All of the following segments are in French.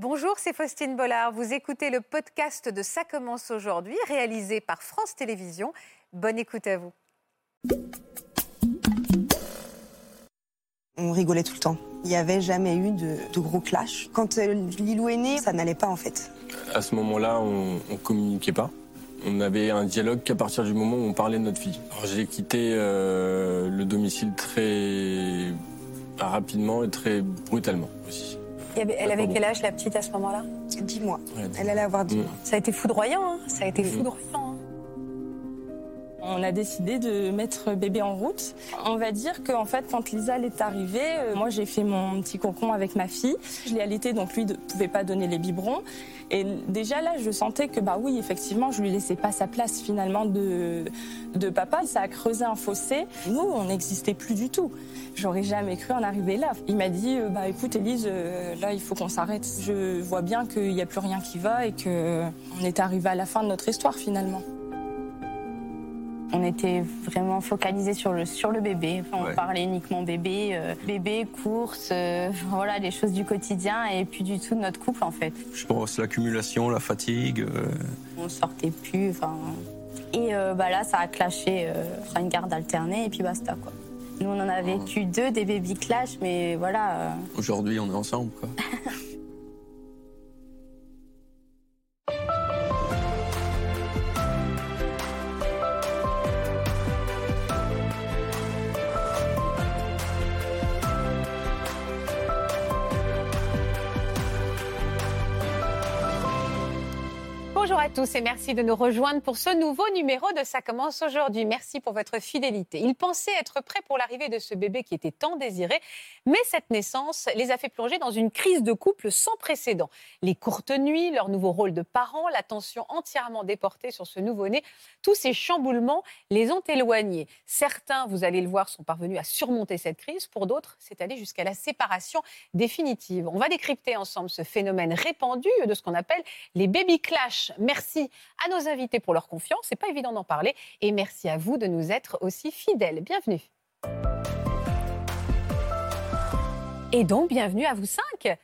Bonjour, c'est Faustine Bollard. Vous écoutez le podcast de Ça commence aujourd'hui, réalisé par France Télévisions. Bonne écoute à vous. On rigolait tout le temps. Il n'y avait jamais eu de, de gros clash. Quand euh, Lilou est né, ça n'allait pas en fait. À ce moment-là, on, on communiquait pas. On avait un dialogue qu'à partir du moment où on parlait de notre fille. J'ai quitté euh, le domicile très rapidement et très brutalement aussi. Il y avait- Elle avait quel âge, la petite, à ce moment-là? 10 mois. Elle allait avoir 10 Mm. mois. Ça a été foudroyant, hein ça a été Mhm. foudroyant. On a décidé de mettre bébé en route. On va dire qu'en fait, quand Lisa est arrivée, euh, moi j'ai fait mon petit cocon avec ma fille. Je l'ai allaitée, donc lui ne pouvait pas donner les biberons. Et déjà là, je sentais que bah oui, effectivement, je lui laissais pas sa place finalement de, de papa. Ça a creusé un fossé. Nous, on n'existait plus du tout. J'aurais jamais cru en arriver là. Il m'a dit, euh, bah écoute Élise, euh, là il faut qu'on s'arrête. Je vois bien qu'il n'y a plus rien qui va et que on est arrivé à la fin de notre histoire finalement. On était vraiment focalisé sur le, sur le bébé. Ouais. On parlait uniquement bébé, euh, bébé, courses, euh, voilà, les choses du quotidien et puis du tout de notre couple en fait. Je pense l'accumulation, la fatigue. euh, On sortait plus, enfin. Et bah là, ça a clashé, on une garde alternée et puis basta quoi. Nous, on en a vécu deux des baby clash, mais voilà. Aujourd'hui, on est ensemble. Quoi. Bonjour à tous et merci de nous rejoindre pour ce nouveau numéro de Ça commence aujourd'hui. Merci pour votre fidélité. Ils pensaient être prêts pour l'arrivée de ce bébé qui était tant désiré, mais cette naissance les a fait plonger dans une crise de couple sans précédent. Les courtes nuits, leur nouveau rôle de parents, l'attention entièrement déportée sur ce nouveau-né, tous ces chamboulements les ont éloignés. Certains, vous allez le voir, sont parvenus à surmonter cette crise. Pour d'autres, c'est allé jusqu'à la séparation définitive. On va décrypter ensemble ce phénomène répandu de ce qu'on appelle les baby clash. Merci à nos invités pour leur confiance. C'est pas évident d'en parler. Et merci à vous de nous être aussi fidèles. Bienvenue. Et donc, bienvenue à vous cinq.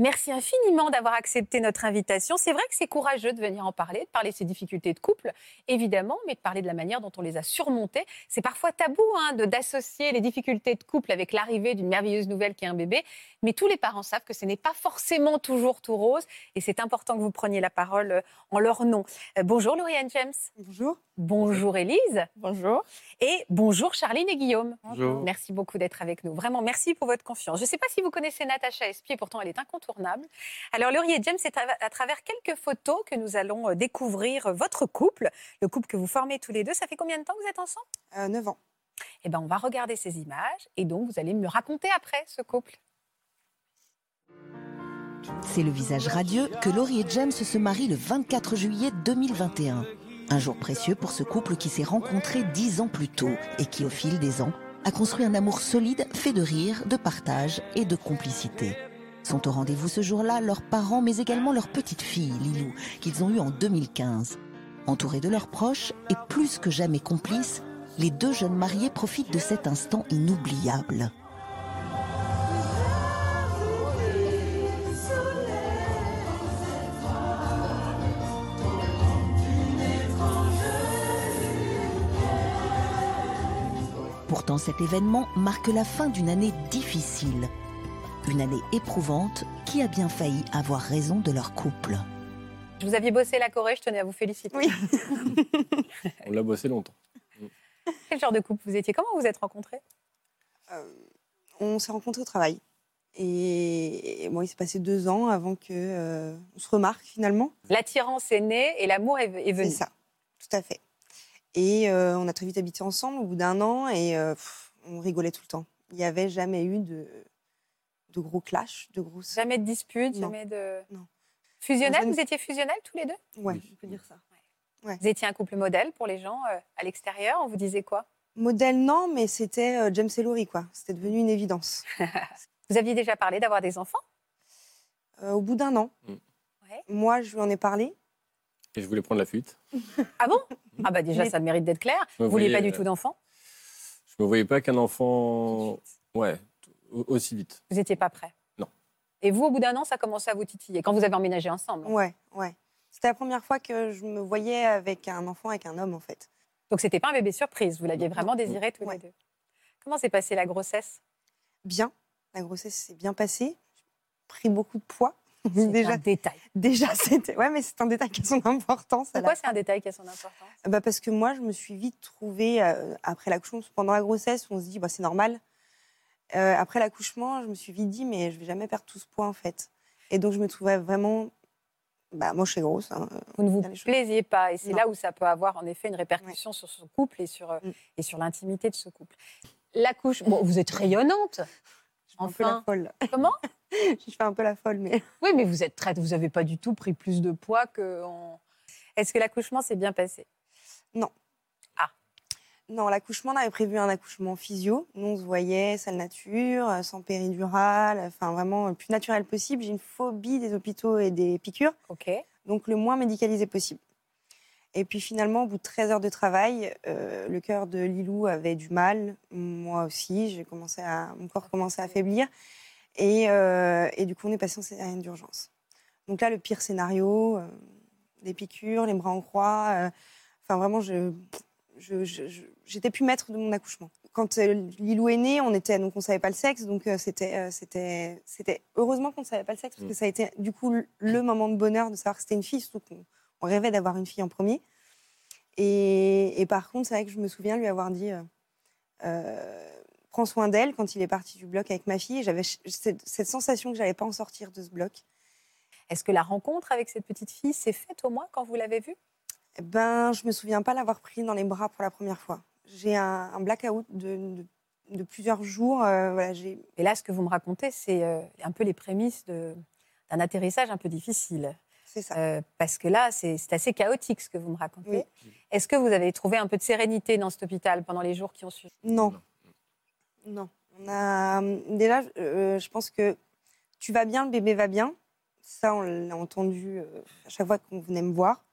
Merci infiniment d'avoir accepté notre invitation. C'est vrai que c'est courageux de venir en parler, de parler de ces difficultés de couple, évidemment, mais de parler de la manière dont on les a surmontées. C'est parfois tabou hein, de d'associer les difficultés de couple avec l'arrivée d'une merveilleuse nouvelle qui est un bébé, mais tous les parents savent que ce n'est pas forcément toujours tout rose, et c'est important que vous preniez la parole euh, en leur nom. Euh, bonjour Lauriane James. Bonjour. Bonjour Élise. Bonjour. Et bonjour Charline et Guillaume. Bonjour. Merci beaucoup d'être avec nous. Vraiment, merci pour votre confiance. Je ne sais pas si vous connaissez Natacha Espier, pourtant elle est incontournable. Alors, Laurie et James, c'est à, travers quelques photos que nous allons euh, découvrir euh, votre couple, le couple que vous formez tous les deux. Ça fait combien de temps que vous êtes ensemble? Euh, 9 ans. Eh bien, on va regarder ces images et donc vous allez me raconter après ce couple. C'est le visage radieux que Laurie et James se marient le 24 juillet 2021. Un jour précieux pour ce couple qui s'est rencontré dix ans plus tôt et qui, au fil des ans, a construit un amour solide fait de rire, de partage et de complicité. Sont au rendez-vous ce jour-là leurs parents, mais également leur petite fille, Lilou, qu'ils ont eue en 2015. Entourés de leurs proches et plus que jamais complices, les deux jeunes mariés profitent de cet instant inoubliable. Pourtant, cet événement marque la fin d'une année difficile. Une année éprouvante qui a bien failli avoir raison de leur couple. Vous aviez bossé la Corée, je tenais à vous féliciter. Oui. On l'a bossé longtemps. Quel genre de couple vous étiez? Comment vous êtes rencontrés? Euh, on s'est rencontrés au travail. Et, et bon, il s'est passé deux ans avant que euh, on se remarque finalement. L'attirance est née et l'amour est, est C'est venu. ça, tout à fait. Et euh, on a très vite habité ensemble au bout d'un an et euh, pff, on rigolait tout le temps. Il n'y avait jamais eu de, de gros clash, de grosses. Jamais de dispute, Non. jamais de. Non. Fusionnel, vous étiez fusionnel tous les deux? Ouais, on peut dire ça. Vous étiez un couple modèle pour les gens euh, à l'extérieur. On vous disait quoi? Modèle, non, mais c'était euh, James et Laurie, quoi. C'était devenu une évidence. Vous aviez déjà parlé d'avoir des enfants? Euh, au bout d'un an, Mm. Ouais. moi, je lui en ai parlé. Et je voulais prendre la fuite. Ah bon? Ah bah déjà, Mais- ça mérite d'être clair. Je Vous vouliez pas voyais, du tout d'enfants? Je me voyais pas qu'un enfant. Ouais, aussi vite. Vous n'étiez pas prêt Non. Et vous, au bout d'un an, ça commençait à vous titiller, quand vous avez emménagé ensemble. Ouais, ouais. C'était la première fois que je me voyais avec un enfant, avec un homme, en fait. Donc, c'était pas un bébé surprise, vous l'aviez vraiment désiré tous Ouais. les deux. Comment s'est passée la grossesse? Bien. La grossesse s'est bien passée. J'ai pris beaucoup de poids. C'est déjà, un détail. déjà c'était. Ouais, mais c'est un détail qui a son importance. Pourquoi c'est un détail qui a son importance? Bah parce que moi, je me suis vite trouvée, euh, après l'accouchement, pendant la grossesse, on se dit, bah, c'est normal. Euh, après l'accouchement, je me suis vite dit, mais je vais jamais perdre tout ce poids, en fait. Et donc, je me trouvais vraiment. Bah, moi, je suis grosse. hein. Vous ne vous plaisiez pas. Et c'est là où ça peut avoir en effet une répercussion sur son couple et sur, euh, Mm. et sur l'intimité de ce couple. L'accouchement, bon, vous êtes rayonnante. Je fais un peu la Enfin. folle. Comment je fais un peu la folle, mais. Oui, mais vous êtes très, vous n'avez pas du tout pris plus de poids que. en- Est-ce que l'accouchement s'est bien passé? Non, l'accouchement, on avait prévu un accouchement physio. Nous, on se voyait, salle nature, euh, sans péridurale, enfin vraiment le plus naturel possible. J'ai une phobie des hôpitaux et des piqûres, Ok. donc le moins médicalisé possible. Et puis finalement, au bout de 13 heures de travail, euh, le cœur de Lilou avait du mal, moi aussi, j'ai commencé à, mon corps commençait à affaiblir. Et, euh, et du coup, on est passé en césarienne d'urgence. Donc là, le pire scénario, euh, des piqûres, les bras en croix. euh, Enfin, vraiment, je- j'étais plus maître de mon accouchement. Quand euh, Lilou est né, on était donc on savait pas le sexe, donc euh, c'était euh, c'était c'était heureusement qu'on ne savait pas le sexe parce que Mm. ça a été du coup le- moment de bonheur de savoir que c'était une fille, surtout qu'on on rêvait d'avoir une fille en premier. Et, et par contre, c'est vrai que je me souviens lui avoir dit euh, euh, prends soin d'elle quand il est parti du bloc avec ma fille. Et J'avais cette, cette sensation que j'allais pas en sortir de ce bloc. Est-ce que la rencontre avec cette petite fille s'est faite au moins quand vous l'avez vue? Eh Ben, je me souviens pas l'avoir pris dans les bras pour la première fois. J'ai un, un blackout de, de, de plusieurs jours. euh, voilà, j'ai Et là, ce que vous me racontez, c'est euh, un peu les prémices de- d'un atterrissage un peu difficile. c'est ça. Euh, parce que là, c'est c'est assez chaotique ce que vous me racontez. Oui. Est-ce que vous avez trouvé un peu de sérénité dans cet hôpital pendant les jours qui ont suivi? Non. Non. On a déjà, euh, je pense que tu vas bien, le bébé va bien. Ça, on l'a entendu euh, à chaque fois qu'on venait me voir.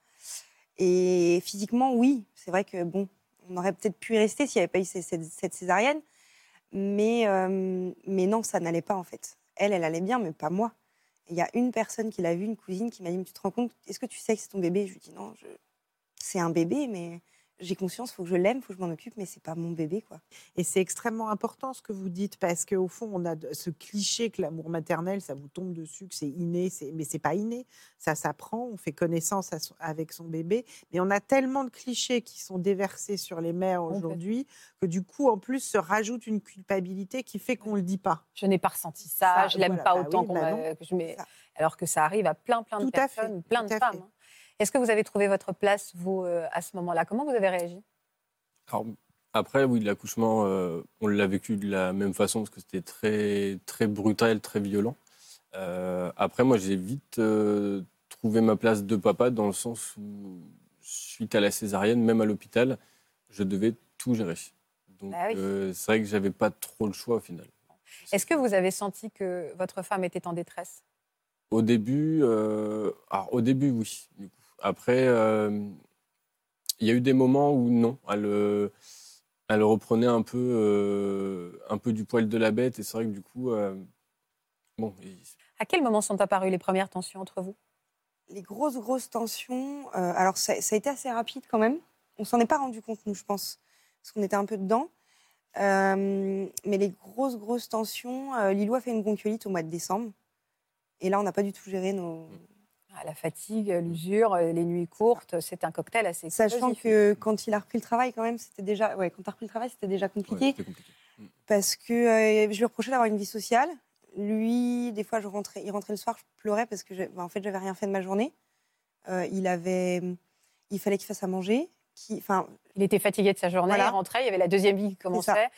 Et physiquement, oui, c'est vrai que bon, on aurait peut-être pu y rester s'il n'y avait pas eu cette, césarienne. Mais, euh, mais non, ça n'allait pas en fait. Elle, elle allait bien, mais pas moi. Il y a une personne qui l'a vue, une cousine, qui m'a dit Tu te rends compte Est-ce que tu sais que c'est ton bébé? Je lui dis Non, je... c'est un bébé, mais j'ai conscience, il faut que je l'aime, il faut que je m'en occupe, mais c'est pas mon bébé, quoi. Et c'est extrêmement important ce que vous dites parce qu'au fond, on a ce cliché que l'amour maternel, ça vous tombe dessus, que c'est inné, mais c'est pas inné. Ça s'apprend, on fait connaissance à avec son bébé. Mais on a tellement de clichés qui sont déversés sur les mères aujourd'hui que du coup, en plus, se rajoute une culpabilité qui fait qu'on le dit pas. Je n'ai pas ressenti ça, Ça, je l'aime voilà, pas bah autant oui, qu'on bah m'a- non. que je mets- Ça. alors que ça arrive à plein plein de Tout à fait, personnes, plein tout de à femmes. fait. Est-ce que vous avez trouvé votre place, vous, euh, à ce moment-là? Comment vous avez réagi? Alors, après, oui, l'accouchement, euh, on l'a vécu de la même façon parce que c'était très, très brutal, très violent. Euh, après, moi, j'ai vite euh, trouvé ma place de papa dans le sens où, suite à la césarienne, même à l'hôpital, je devais tout gérer. Donc, Bah oui. c'est vrai que j'avais pas trop le choix au final. Est-ce que vous avez senti que votre femme était en détresse? Au début, alors, au début, oui. du coup. Après, euh, il y a eu des moments où non, elle, euh, elle reprenait un peu, euh, un peu du poil de la bête. Et c'est vrai que du coup, euh, bon, À quel moment sont apparues les premières tensions entre vous? Les grosses, grosses tensions, euh, alors ça, ça a été assez rapide quand même. On s'en est pas rendu compte, nous, je pense, parce qu'on était un peu dedans. Euh, mais les grosses, grosses tensions, euh, Lilou a fait une bronchiolite au mois de décembre. Et là, on n'a pas du tout géré nos. La fatigue, l'usure, euh, les nuits courtes, c'est un cocktail assez Sachant explosif. que quand il a repris le travail, quand même, c'était déjà. Ouais, quand repris le travail, c'était déjà compliqué. compliqué. parce que euh, je lui reprochais d'avoir une vie sociale. Lui, des fois, je rentrais, il rentrait le soir, je pleurais parce que, j'ai- bah, en fait, j'avais rien fait de ma journée. Euh, il avait, il fallait qu'il fasse à manger. Qui, enfin, Il était fatigué de sa journée, Voilà. il rentrait, il y avait la deuxième vie qui commençait.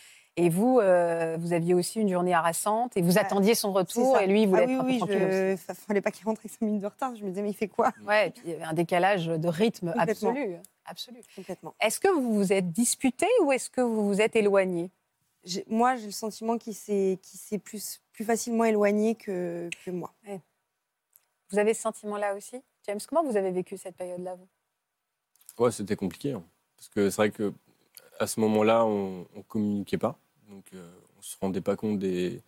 Et vous, euh, vous aviez aussi une journée harassante et vous Ouais, attendiez son retour ça. et lui, il voulait ah oui, être un peu oui, tranquille aussi. je, fa- fallait pas qu'il rentre avec 5 minutes de retard. Je me disais, mais il fait quoi? Ouais, et puis il y avait un décalage de rythme Complètement. absolu. absolu. Complètement. Est-ce que vous vous êtes disputé ou est-ce que vous vous êtes éloigné? Moi, j'ai le sentiment qu'il s'est, plus, plus facilement éloigné que, que moi. Vous avez ce sentiment-là aussi? James, comment vous avez vécu cette période-là vous? Ouais, c'était compliqué. hein. Parce que c'est vrai que à ce moment-là, on ne communiquait pas. Donc, euh, on ne se rendait pas compte des,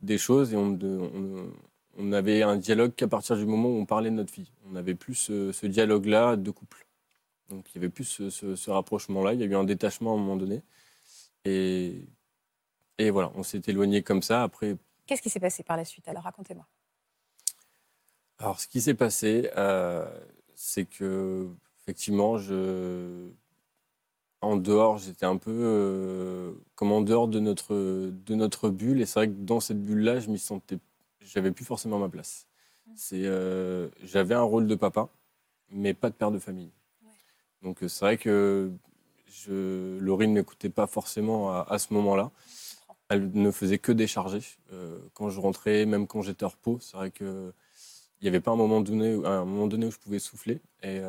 des choses et on avait un dialogue qu'à partir du moment où on parlait de notre fille. On n'avait plus ce, ce dialogue-là de couple. Donc il y avait plus ce, ce- ce rapprochement-là. Il y a eu un détachement à un moment donné. Et, et voilà, on s'est éloigné comme ça. Après, Qu'est-ce qui s'est passé par la suite? Alors racontez-moi. Alors, ce qui s'est passé, euh, c'est que, effectivement, je... en dehors, j'étais un peu euh, comme en dehors de notre, de notre bulle. Et c'est vrai que dans cette bulle-là, je m'y sentais. J'avais plus forcément ma place. C'est, euh, j'avais un rôle de papa, mais pas de père de famille. Donc, c'est vrai que je... Laurie ne m'écoutait pas forcément à, à ce moment-là. Elle ne faisait que décharger. Euh, quand je rentrais, même quand j'étais en repos, c'est vrai que il n'y avait pas un moment donné, où- un moment donné où je pouvais souffler. Et,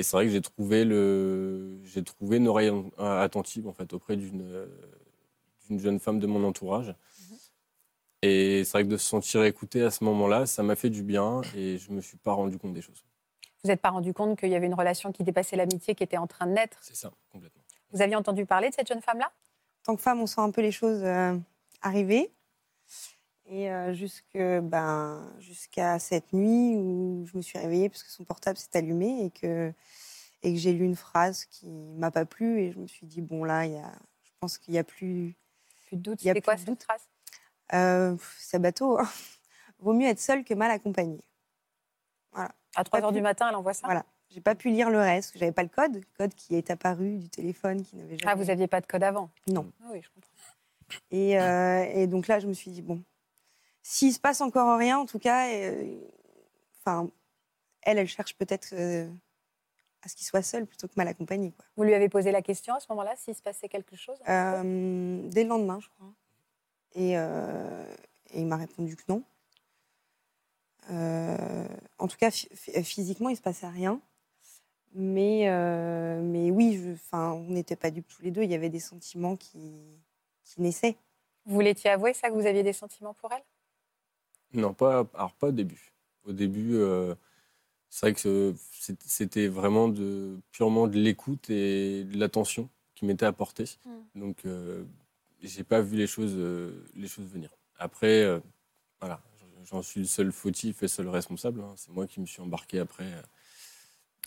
et c'est vrai que j'ai trouvé, le, j'ai trouvé une oreille euh, attentive en fait, auprès d'une, euh, d'une jeune femme de mon entourage. Et c'est vrai que de se sentir écouté à ce moment-là, ça m'a fait du bien et je ne me suis pas rendu compte des choses. Vous n'êtes pas rendu compte qu'il y avait une relation qui dépassait l'amitié qui était en train de naître? C'est ça, complètement. Vous aviez entendu parler de cette jeune femme-là? En tant que femme, on sent un peu les choses euh, arriver. Et euh, jusque, ben, jusqu'à cette nuit où je me suis réveillée parce que son portable s'est allumé et que, et que j'ai lu une phrase qui m'a pas plu. Et je me suis dit, bon, là, y a, je pense qu'il n'y a plus. Plus de doute. Il y a C'était quoi de cette phrase? Euh, c'est bateau. hein. Vaut mieux être seul que mal accompagné. À 3 pas heures pu- du matin, elle envoie ça? Voilà. J'ai pas pu lire le reste, j'avais pas le code, le code qui est apparu du téléphone qui n'avait jamais. Ah, vous n'aviez pas de code avant? Non. Ah Oui, je comprends. Et, euh, et donc là, je me suis dit, bon, s'il se passe encore rien, en tout cas, euh, enfin, elle, elle cherche peut-être euh, à ce qu'il soit seul plutôt que mal accompagné. Quoi. Vous lui avez posé la question à ce moment-là, s'il se passait quelque chose Euh, dès le lendemain, je crois. Et, euh, et il m'a répondu que non. Euh, en tout cas, phy- phy- physiquement, il ne se passait rien. Mais, mais oui, je- on n'était pas dupes tous les deux. Il y avait des sentiments qui, qui naissaient. Vous l'étiez avoué, ça, que vous aviez des sentiments pour elle? Non, pas, alors pas au début. Au début, euh, c'est vrai que c'était vraiment de, purement de l'écoute et de l'attention qui m'était apportée. Mm. Donc, euh, j'ai pas vu les choses, euh, les choses venir. Après, euh, voilà, j'en suis le seul fautif et le seul responsable. hein. C'est moi qui me suis embarqué après.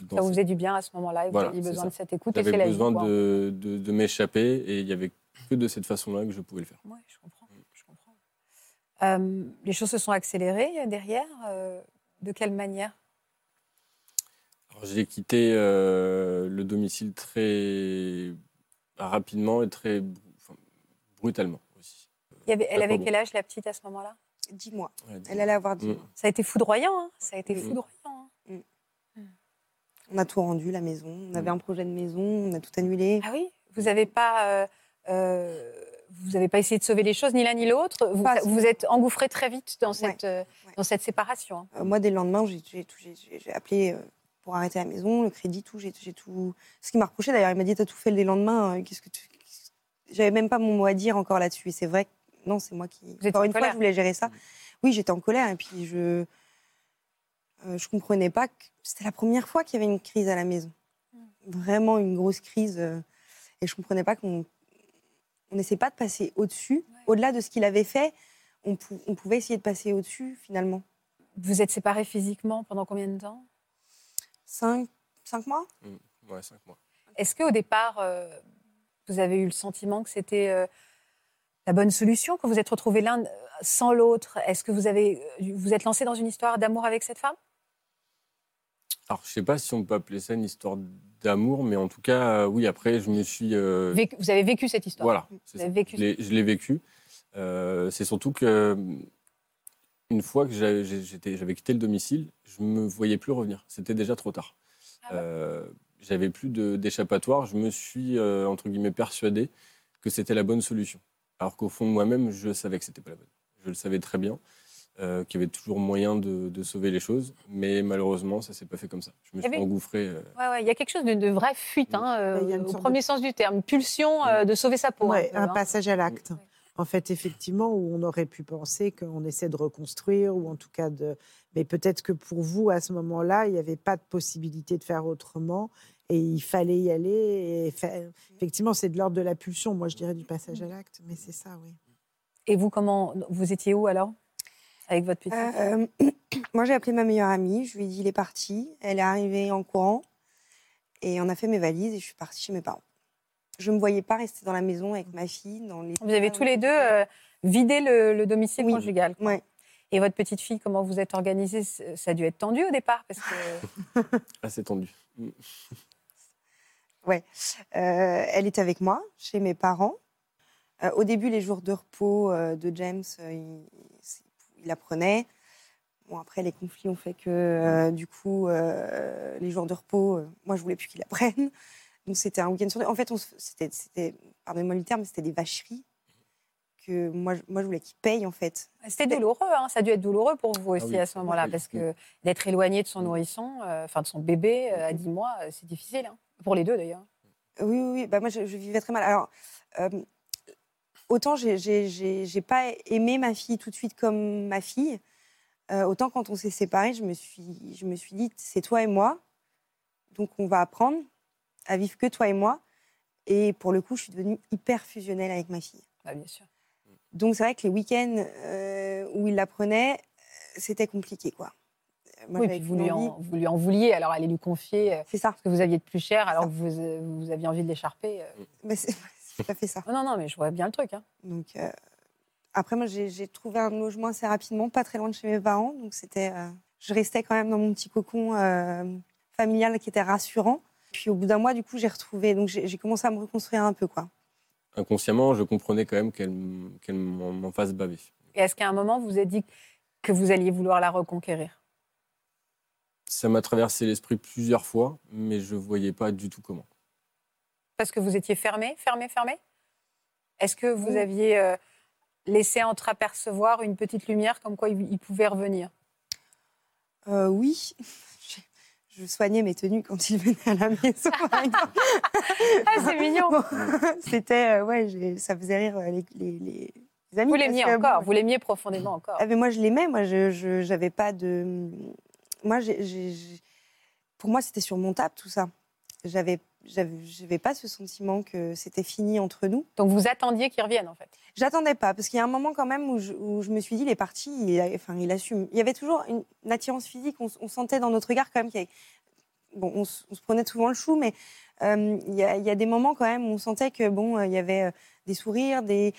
dans Ça vous cette- faisait du bien à ce moment-là et vous Voilà, aviez besoin ça. de cette écoute et c'est J'avais la vie. besoin de, de, de m'échapper et il y avait que de cette façon-là que je pouvais le faire. Oui, je comprends. Euh, les choses se sont accélérées derrière. euh, de quelle manière? Alors, J'ai quitté euh, le domicile très rapidement et très enfin, brutalement aussi. Il y avait, Elle avait quel âge, la petite, à ce moment-là? Dis-moi. Ouais, dis- Elle allait avoir 10 Mm. mois. Ça a été foudroyant. hein ça a été Mm. foudroyant. hein. On a tout rendu, la maison. On avait un projet de maison, on a tout annulé. Ah oui? Vous n'avez pas, euh, euh, vous avez pas essayé de sauver les choses, ni l'un ni l'autre Vous vous êtes engouffré très vite dans cette, euh, ouais. dans cette séparation. hein. Euh, moi, dès le lendemain, j'ai- appelé euh, pour arrêter la maison, le crédit, tout. J'ai tout. Ce qui m'a reproché d'ailleurs, il m'a dit T'as tout fait dès le lendemain. Qu'est-ce que tu. J'avais même pas mon mot à dire encore là-dessus. Et c'est vrai que non, c'est moi qui. étiez Encore en une fois, je voulais gérer ça. Oui, j'étais en colère et puis je. euh, je comprenais pas que c'était la première fois qu'il y avait une crise à la maison. Vraiment une grosse crise. euh, et je comprenais pas qu'on on n'essaie pas de passer au-dessus. Au-delà de ce qu'il avait fait, on, pou- on pouvait essayer de passer au-dessus finalement. Vous êtes séparés physiquement pendant combien de temps? Cinq, cinq mois? Ouais, cinq mois. Est-ce qu'au départ, euh, vous avez eu le sentiment que c'était euh, la bonne solution, que vous êtes retrouvés l'un euh, sans l'autre? Est-ce que vous avez, vous êtes lancé dans une histoire d'amour avec cette femme? Alors, je sais pas si on peut appeler ça une histoire d'amour, mais en tout cas, euh, oui, après, je me suis. euh, Vécu- Vous avez vécu cette histoire Voilà, Vous c'est avez ça. vécu je l'ai- vécu. Euh, c'est surtout que une fois que j'avais quitté le domicile, je me voyais plus revenir. C'était déjà trop tard. Ah ouais Euh, j'avais plus d'échappatoire. Je me suis euh, entre guillemets persuadé que c'était la bonne solution. Alors qu'au fond de moi-même, je savais que c'était pas la bonne. Je le savais très bien. Euh, qu'il y avait toujours moyen de, de sauver les choses, mais malheureusement, ça s'est pas fait comme ça. Je me y suis engouffré. euh, Ouais, ouais, il y a quelque chose de, de vraie fuite, hein, euh, au premier de- sens du terme, pulsion euh, de sauver sa peau. Ouais, peu, un hein. passage à l'acte. Ouais. En fait, effectivement, où on aurait pu penser qu'on essaie de reconstruire, ou en tout cas de. Mais peut-être que pour vous, à ce moment-là, il n'y avait pas de possibilité de faire autrement, et il fallait y aller. Et fa- Effectivement, c'est de l'ordre de la pulsion, moi je dirais du passage à l'acte, mais c'est ça, oui. Et vous, comment vous étiez où alors? Avec votre petite Euh, moi, j'ai appelé ma meilleure amie. Je lui ai dit, il est parti. Elle est arrivée en courant. Et on a fait mes valises et je suis partie chez mes parents. Je ne me voyais pas rester dans la maison avec ma fille. Dans les... Vous avez tous les deux euh, vidé le, le domicile Oui. conjugal. quoi. Ouais. Et votre petite fille, comment vous êtes organisée? Ça a dû être tendu au départ parce que Assez tendu. Euh, elle était avec moi, chez mes parents. Euh, au début, les jours de repos euh, de James, euh, il, il la prenait. Bon, après, les conflits ont fait que, euh, du coup, euh, les jours de repos, euh, moi, je voulais plus qu'il la prenne. Donc, c'était un week-end sur deux. En fait, c'était, pardonnez-moi le terme, mais c'était des vacheries que moi, je- moi je voulais qu'il paye, en fait. c'était douloureux. hein. Ça a dû être douloureux pour vous aussi oui, à ce moment-là oui. parce que d'être éloigné de son nourrisson, euh, enfin de son bébé euh, à 10 mois, c'est difficile. hein. Pour les deux d'ailleurs. Oui, oui, oui. Bah, moi, je, je vivais très mal. Alors, euh, autant j'ai- pas aimé ma fille tout de suite comme ma fille, euh, autant quand on s'est séparés, je me suis, je me suis dit, c'est toi et moi, donc on va apprendre à vivre que toi et moi. Et pour le coup, je suis devenue hyper fusionnelle avec ma fille. Bah, bien sûr. Donc c'est vrai que les week-ends euh, où il la prenait, c'était compliqué, quoi. Moi, oui, puis vous lui, en, vous lui en vouliez, alors allez lui confier euh, C'est ça. ce que vous aviez de plus cher alors que vous, vous aviez envie de l'écharper. Mais c'est fait ça. Non, non, mais je vois bien le truc. hein. Donc, euh, après, moi, j'ai trouvé un logement assez rapidement, pas très loin de chez mes parents. Donc, c'était, euh, je restais quand même dans mon petit cocon euh, familial qui était rassurant. Puis, au bout d'un mois, du coup, j'ai retrouvé. Donc, j'ai commencé à me reconstruire un peu, quoi. Inconsciemment, je comprenais quand même qu'elle m'en fasse baver. Et est-ce qu'à un moment, vous êtes dit que vous alliez vouloir la reconquérir? Ça m'a traversé l'esprit plusieurs fois, mais je voyais pas du tout comment. Parce que vous étiez fermé, fermé, fermé? Est-ce que vous Oui. aviez euh, laissé entreapercevoir une petite lumière comme quoi il, il pouvait revenir? Euh, oui. Je- soignais mes tenues quand il venait à la maison. Ah, c'est mignon C'était, euh, ouais, ça faisait rire euh, les, les, les amis. Vous l'aimiez encore, bon, vous l'aimiez profondément encore. Ah, mais moi, je l'aimais. Moi, je, j'avais pas de. Moi, pour moi, c'était surmontable tout ça. J'avais, j'avais, j'avais pas ce sentiment que c'était fini entre nous. Donc vous attendiez qu'il revienne en fait. J'attendais pas parce qu'il y a un moment quand même où je, où je me suis dit, il est parti. Il, a- enfin, il assume. Il y avait toujours une, une attirance physique. On, sentait dans notre regard quand même qu'il y avait. Bon, on, s- on se prenait souvent le chou, mais euh, il y, a, il y a des moments quand même où on sentait que bon, euh, il y avait euh, des sourires, des.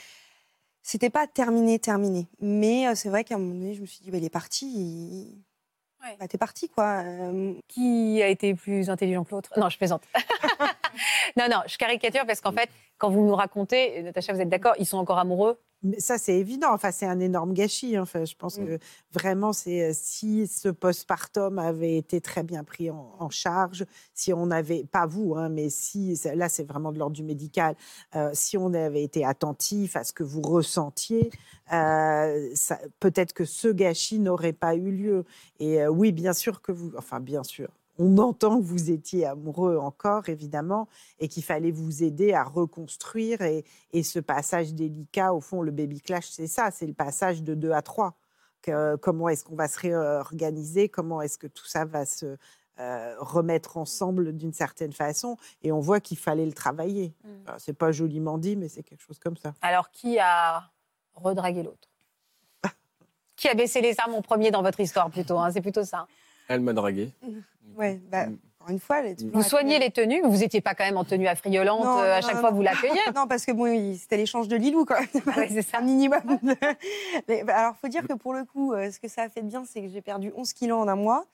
C'était pas terminé, terminé. Mais c'est vrai qu'à un moment donné, je me suis dit, bah, il est parti. il- Ouais. Bah, t'es parti, quoi. Euh, Qui a été plus intelligent que l'autre? Non, je plaisante. non, non, je caricature parce qu'en fait, quand vous nous racontez, Natacha, vous êtes d'accord, ils sont encore amoureux? Mais ça, c'est évident. Enfin, c'est un énorme gâchis. Enfin, je pense Mm. que vraiment, c'est euh, si ce postpartum avait été très bien pris en, en charge, si on avait, pas vous, hein, mais si, là, c'est vraiment de l'ordre du médical, euh, si on avait été attentif à ce que vous ressentiez, euh, peut-être que ce gâchis n'aurait pas eu lieu. Et euh, oui, bien sûr que vous, enfin, bien sûr. On entend que vous étiez amoureux encore, évidemment, et qu'il fallait vous aider à reconstruire et, et ce passage délicat, au fond, le baby clash, c'est ça, c'est le passage de 2 à 3. comment est-ce qu'on va se réorganiser Comment est-ce que tout ça va se euh, remettre ensemble d'une certaine façon Et on voit qu'il fallait le travailler. Mm. Alors, C'est pas joliment dit, mais c'est quelque chose comme ça. Alors, qui a redragué l'autre? Qui a baissé les armes en premier dans votre histoire plutôt hein, C'est plutôt ça. Elle m'a dragué. Ouais, bah, Mm. encore une fois, Vous soignez les tenues, mais vous n'étiez pas quand même en tenue affriolante Non, euh, à non, chaque non, fois non. vous l'accueilliez? Non, parce que bon, oui, c'était l'échange de Lilou, quand même. Ouais, c'est ça. un minimum. de- Mais, bah, alors, faut dire que pour le coup, euh, ce que ça a fait de bien, c'est que j'ai perdu 11 kilos en un mois.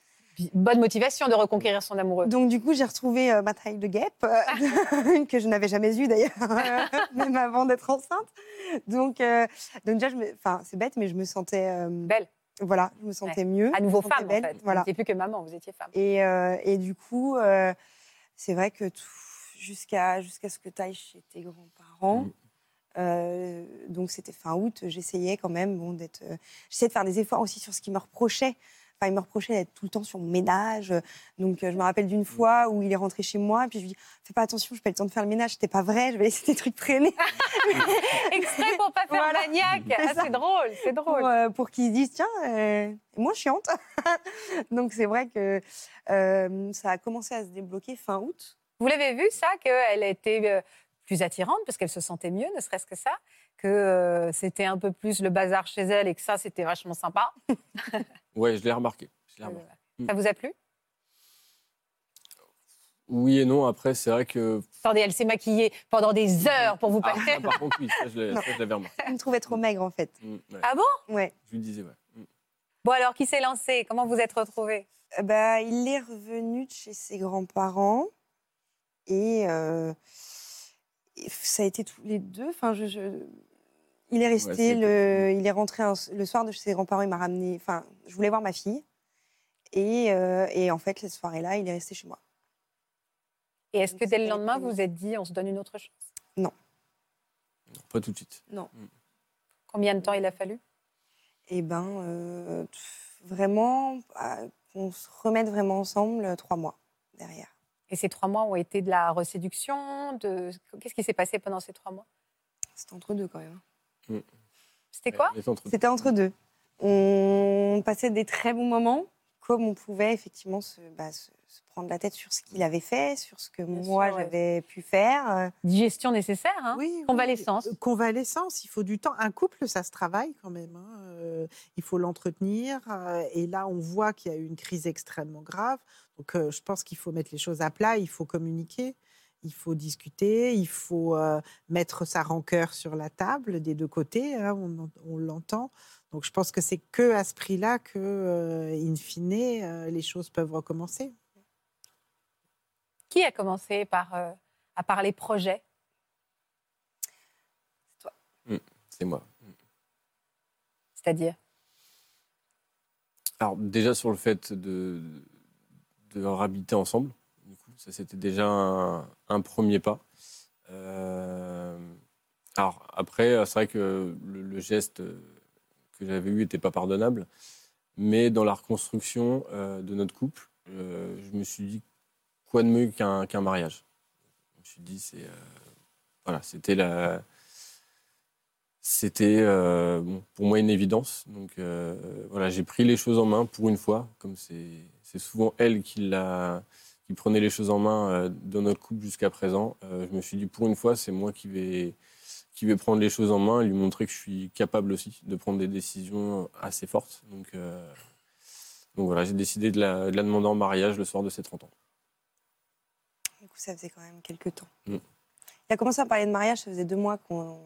Bonne motivation de reconquérir son amoureux. Donc, du coup, j'ai retrouvé euh, ma taille de guêpe, euh, que je n'avais jamais eue d'ailleurs, même avant d'être enceinte. Donc, euh, donc déjà, je me- enfin, c'est bête, mais je me sentais, euh, Belle. Voilà, je me sentais mieux. À nouveau femme, belle, en fait. Vous Voilà. n'étiez plus que maman, vous étiez femme. Et, euh, et du coup, euh, c'est vrai que jusqu'à jusqu'à ce que tu ailles chez tes grands-parents, Mm. euh, donc c'était fin août, j'essayais quand même bon, d'être. euh, j'essayais de faire des efforts aussi sur ce qu'ils me reprochaient. Enfin, il me reprochait d'être tout le temps sur mon ménage. Donc, euh, je me rappelle d'une fois où il est rentré chez moi, et puis je lui dis Fais pas attention, je pas le temps de faire le ménage, c'était pas vrai, je vais laisser tes trucs traîner. Extrait pour pas faire Voilà. maniaque. C'est Ah, c'est drôle, c'est pour, drôle. euh, pour qu'ils se disent tiens, euh, moins chiante. Donc c'est vrai que euh, ça a commencé à se débloquer fin août. Vous l'avez vu, ça, qu'elle était euh, plus attirante parce qu'elle se sentait mieux, ne serait-ce que ça, que euh, c'était un peu plus le bazar chez elle et que ça, c'était vachement sympa. Ouais, je l'ai remarqué. je l'ai remarqué. Ça vous a plu? Oui et non. Après, c'est vrai que. Attendez, elle s'est maquillée pendant des heures pour vous Ah, passer. ah, par contre, oui, ça, je l'ai- ça, je l'avais remarqué. Il me trouvait trop maigre, en fait. Mm, ouais. Ah bon? Ouais. Je lui disais, ouais. Mm. Bon alors, qui s'est lancé? Comment vous êtes retrouvés Euh, Bah, il est revenu de chez ses grands-parents et, euh, et ça a été tous les deux. Enfin, je, je- il est resté le, il est rentré un- le soir de chez ses grands-parents. Il m'a ramené. Enfin, je voulais voir ma fille et, euh, et en fait, cette soirée-là, il est resté chez moi. Et est-ce que dès le lendemain, vous vous êtes dit, on se donne une autre chance? Non, pas tout de suite. Combien de temps il a fallu? Et ben, euh, vraiment, ah, qu'on se remette vraiment ensemble euh, trois mois derrière. Et ces trois mois ont été de la reséduction de... Qu'est-ce qui s'est passé pendant ces trois mois? C'était entre deux quand même. C'était quoi C'était entre deux. On passait des très bons moments, comme on pouvait effectivement se, bah, se- se prendre la tête sur ce qu'il avait fait, sur ce que Bien moi ouais. j'avais pu faire. Digestion nécessaire, hein Oui, Convalescence. oui. Convalescence, il faut du temps. Un couple, ça se travaille quand même. hein. Euh, il faut l'entretenir. euh, et là, on voit qu'il y a eu une crise extrêmement grave. Donc, euh, je pense qu'il faut mettre les choses à plat. Il faut communiquer. Il faut discuter. Il faut euh, mettre sa rancœur sur la table des deux côtés. hein, on, en- on l'entend. Donc, je pense que c'est que à ce prix-là que, euh, in fine, euh, les choses peuvent recommencer. Qui a commencé par, euh, à parler projet? C'est moi. C'est-à-dire? Alors, déjà sur le fait de, de habiter ensemble, ça c'était déjà un, premier pas. Euh, alors, après, c'est vrai que le, geste que j'avais eu n'était pas pardonnable, mais dans la reconstruction euh, de notre couple, euh, je me suis dit quoi de mieux qu'un mariage Je me suis dit, c'est. voilà, c'était la. C'était bon, pour moi une évidence. Donc voilà, j'ai pris les choses en main pour une fois, comme c'est souvent elle qui, l'a- qui prenait les choses en main euh, dans notre couple jusqu'à présent. Euh, je me suis dit pour une fois, c'est moi qui vais, qui vais prendre les choses en main et lui montrer que je suis capable aussi de prendre des décisions assez fortes. Donc, euh, donc voilà, j'ai décidé de la, de la demander en mariage le soir de ses 30 ans. du coup, ça faisait quand même quelques temps. Mm. Il a commencé à parler de mariage, ça faisait deux mois qu'on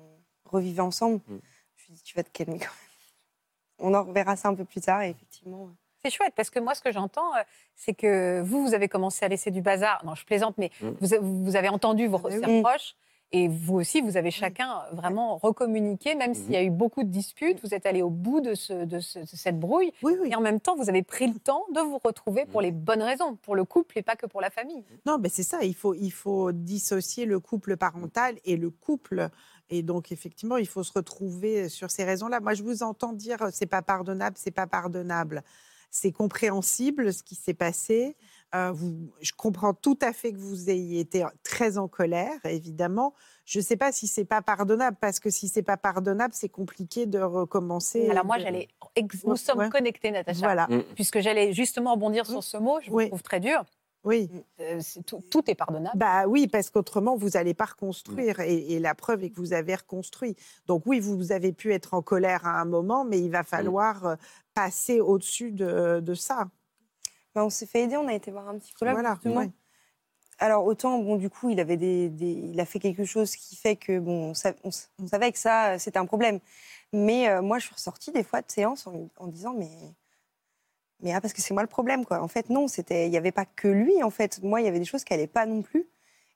revivait ensemble. Mm. Je lui ai dit, tu vas te calmer quand même. On en reverra ça un peu plus tard, et effectivement. C'est chouette parce que moi, ce que j'entends, euh, c'est que vous, vous avez commencé à laisser du bazar. Non, je plaisante, mais Mm. vous, avez- vous avez entendu vos Ah oui. reproches. Et vous aussi, vous avez chacun vraiment recommuniqué, même s'il y a eu beaucoup de disputes. Vous êtes allé au bout de, ce- de ce- de cette brouille. Oui, oui. Et en même temps, vous avez pris le temps de vous retrouver pour les bonnes raisons, pour le couple et pas que pour la famille. Non, mais c'est ça, il faut, il faut dissocier le couple parental et le couple. Et donc, effectivement, il faut se retrouver sur ces raisons-là. Moi, je vous entends dire c'est pas pardonnable, c'est pas pardonnable. C'est compréhensible ce qui s'est passé. Euh, vous, je comprends tout à fait que vous ayez été très en colère, évidemment. Je ne sais pas si c'est pas pardonnable, parce que si c'est pas pardonnable, c'est compliqué de recommencer. Alors moi, j'allais. Nous sommes ouais. connectés, Natacha. Voilà, Mm. Puisque j'allais justement rebondir sur ce mot, je Oui. vous trouve très dur. Oui. Euh, tout, tout est pardonnable. Bah oui, parce qu'autrement, vous n'allez pas reconstruire. Et, et la preuve est que vous avez reconstruit. Donc oui, vous, vous avez pu être en colère à un moment, mais il va falloir euh, passer au-dessus de, de ça. Bah, on s'est fait aider, on a été voir un psychologue. Voilà, justement. ouais. Alors autant, bon, du coup, il avait des, des- il a fait quelque chose qui fait que bon, on, on savait que ça, euh, c'était un problème. Mais euh, moi, je suis ressortie des fois de séance en, en disant mais, mais ah, parce que c'est moi le problème, quoi. En fait, non, c'était, il n'y avait pas que lui. En fait, moi, il y avait des choses qui n'allaient pas non plus,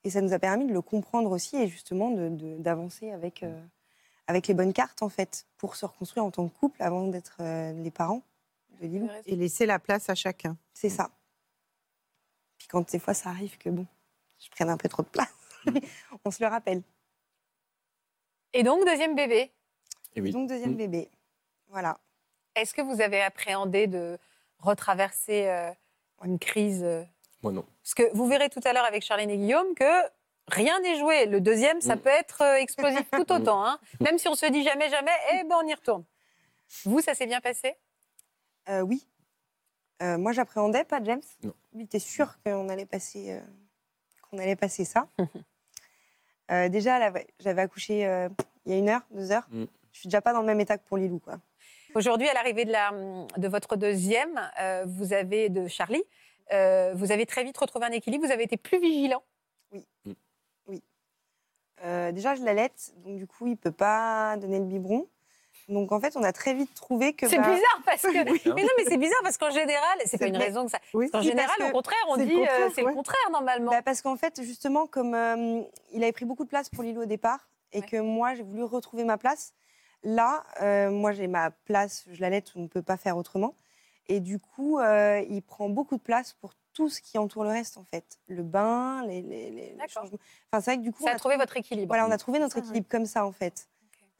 et ça nous a permis de le comprendre aussi et justement de- de- d'avancer avec euh, avec les bonnes cartes, en fait, pour se reconstruire en tant que couple avant d'être euh, les parents de Lilou. Et laisser la place à chacun. C'est ça. Puis quand des fois ça arrive que bon, je prenne un peu trop de place, on se le rappelle. Et donc, deuxième bébé. Et oui. Donc deuxième Mm. bébé. Voilà. Est-ce que vous avez appréhendé de retraverser euh, une crise euh, Moi non. Parce que vous verrez tout à l'heure avec Charlène et Guillaume que rien n'est joué. Le deuxième, ça Mm. peut être euh, explosif tout autant. hein. Même si on se dit jamais, jamais, eh ben on y retourne. Vous, ça s'est bien passé? Euh, oui. Euh, moi j'appréhendais pas James. Non. Lui était sûr qu'on allait passer euh, qu'on allait passer ça. Euh, déjà j'avais accouché euh, il y a une heure, deux heures. Mm. Je suis déjà pas dans le même état que pour Lilou, quoi. Aujourd'hui, à l'arrivée de, la, de votre deuxième, euh, vous avez de Charlie, euh, vous avez très vite retrouvé un équilibre, vous avez été plus vigilant. Euh, déjà, je l'allaite, donc du coup, il peut pas donner le biberon. Donc en fait, on a très vite trouvé que. C'est bah, bizarre parce que. Mais non, mais c'est bizarre parce qu'en général, c'est pas une raison que ça. Oui, En Si, général, au contraire, on le dit c'est le ouais. contraire normalement. Bah, parce qu'en fait, justement, comme il avait pris beaucoup de place pour Lilou au départ et Ouais. que moi, j'ai voulu retrouver ma place, là, euh, moi, j'ai ma place, je l'allaite, on ne peut pas faire autrement. Et du coup, euh, il prend beaucoup de place pour tout ce qui entoure le reste, en fait. Le bain, les, les, changements. Enfin, c'est vrai que du coup, ça on a trouvé votre équilibre. Voilà, on a trouvé notre ouais. équilibre comme ça, en fait.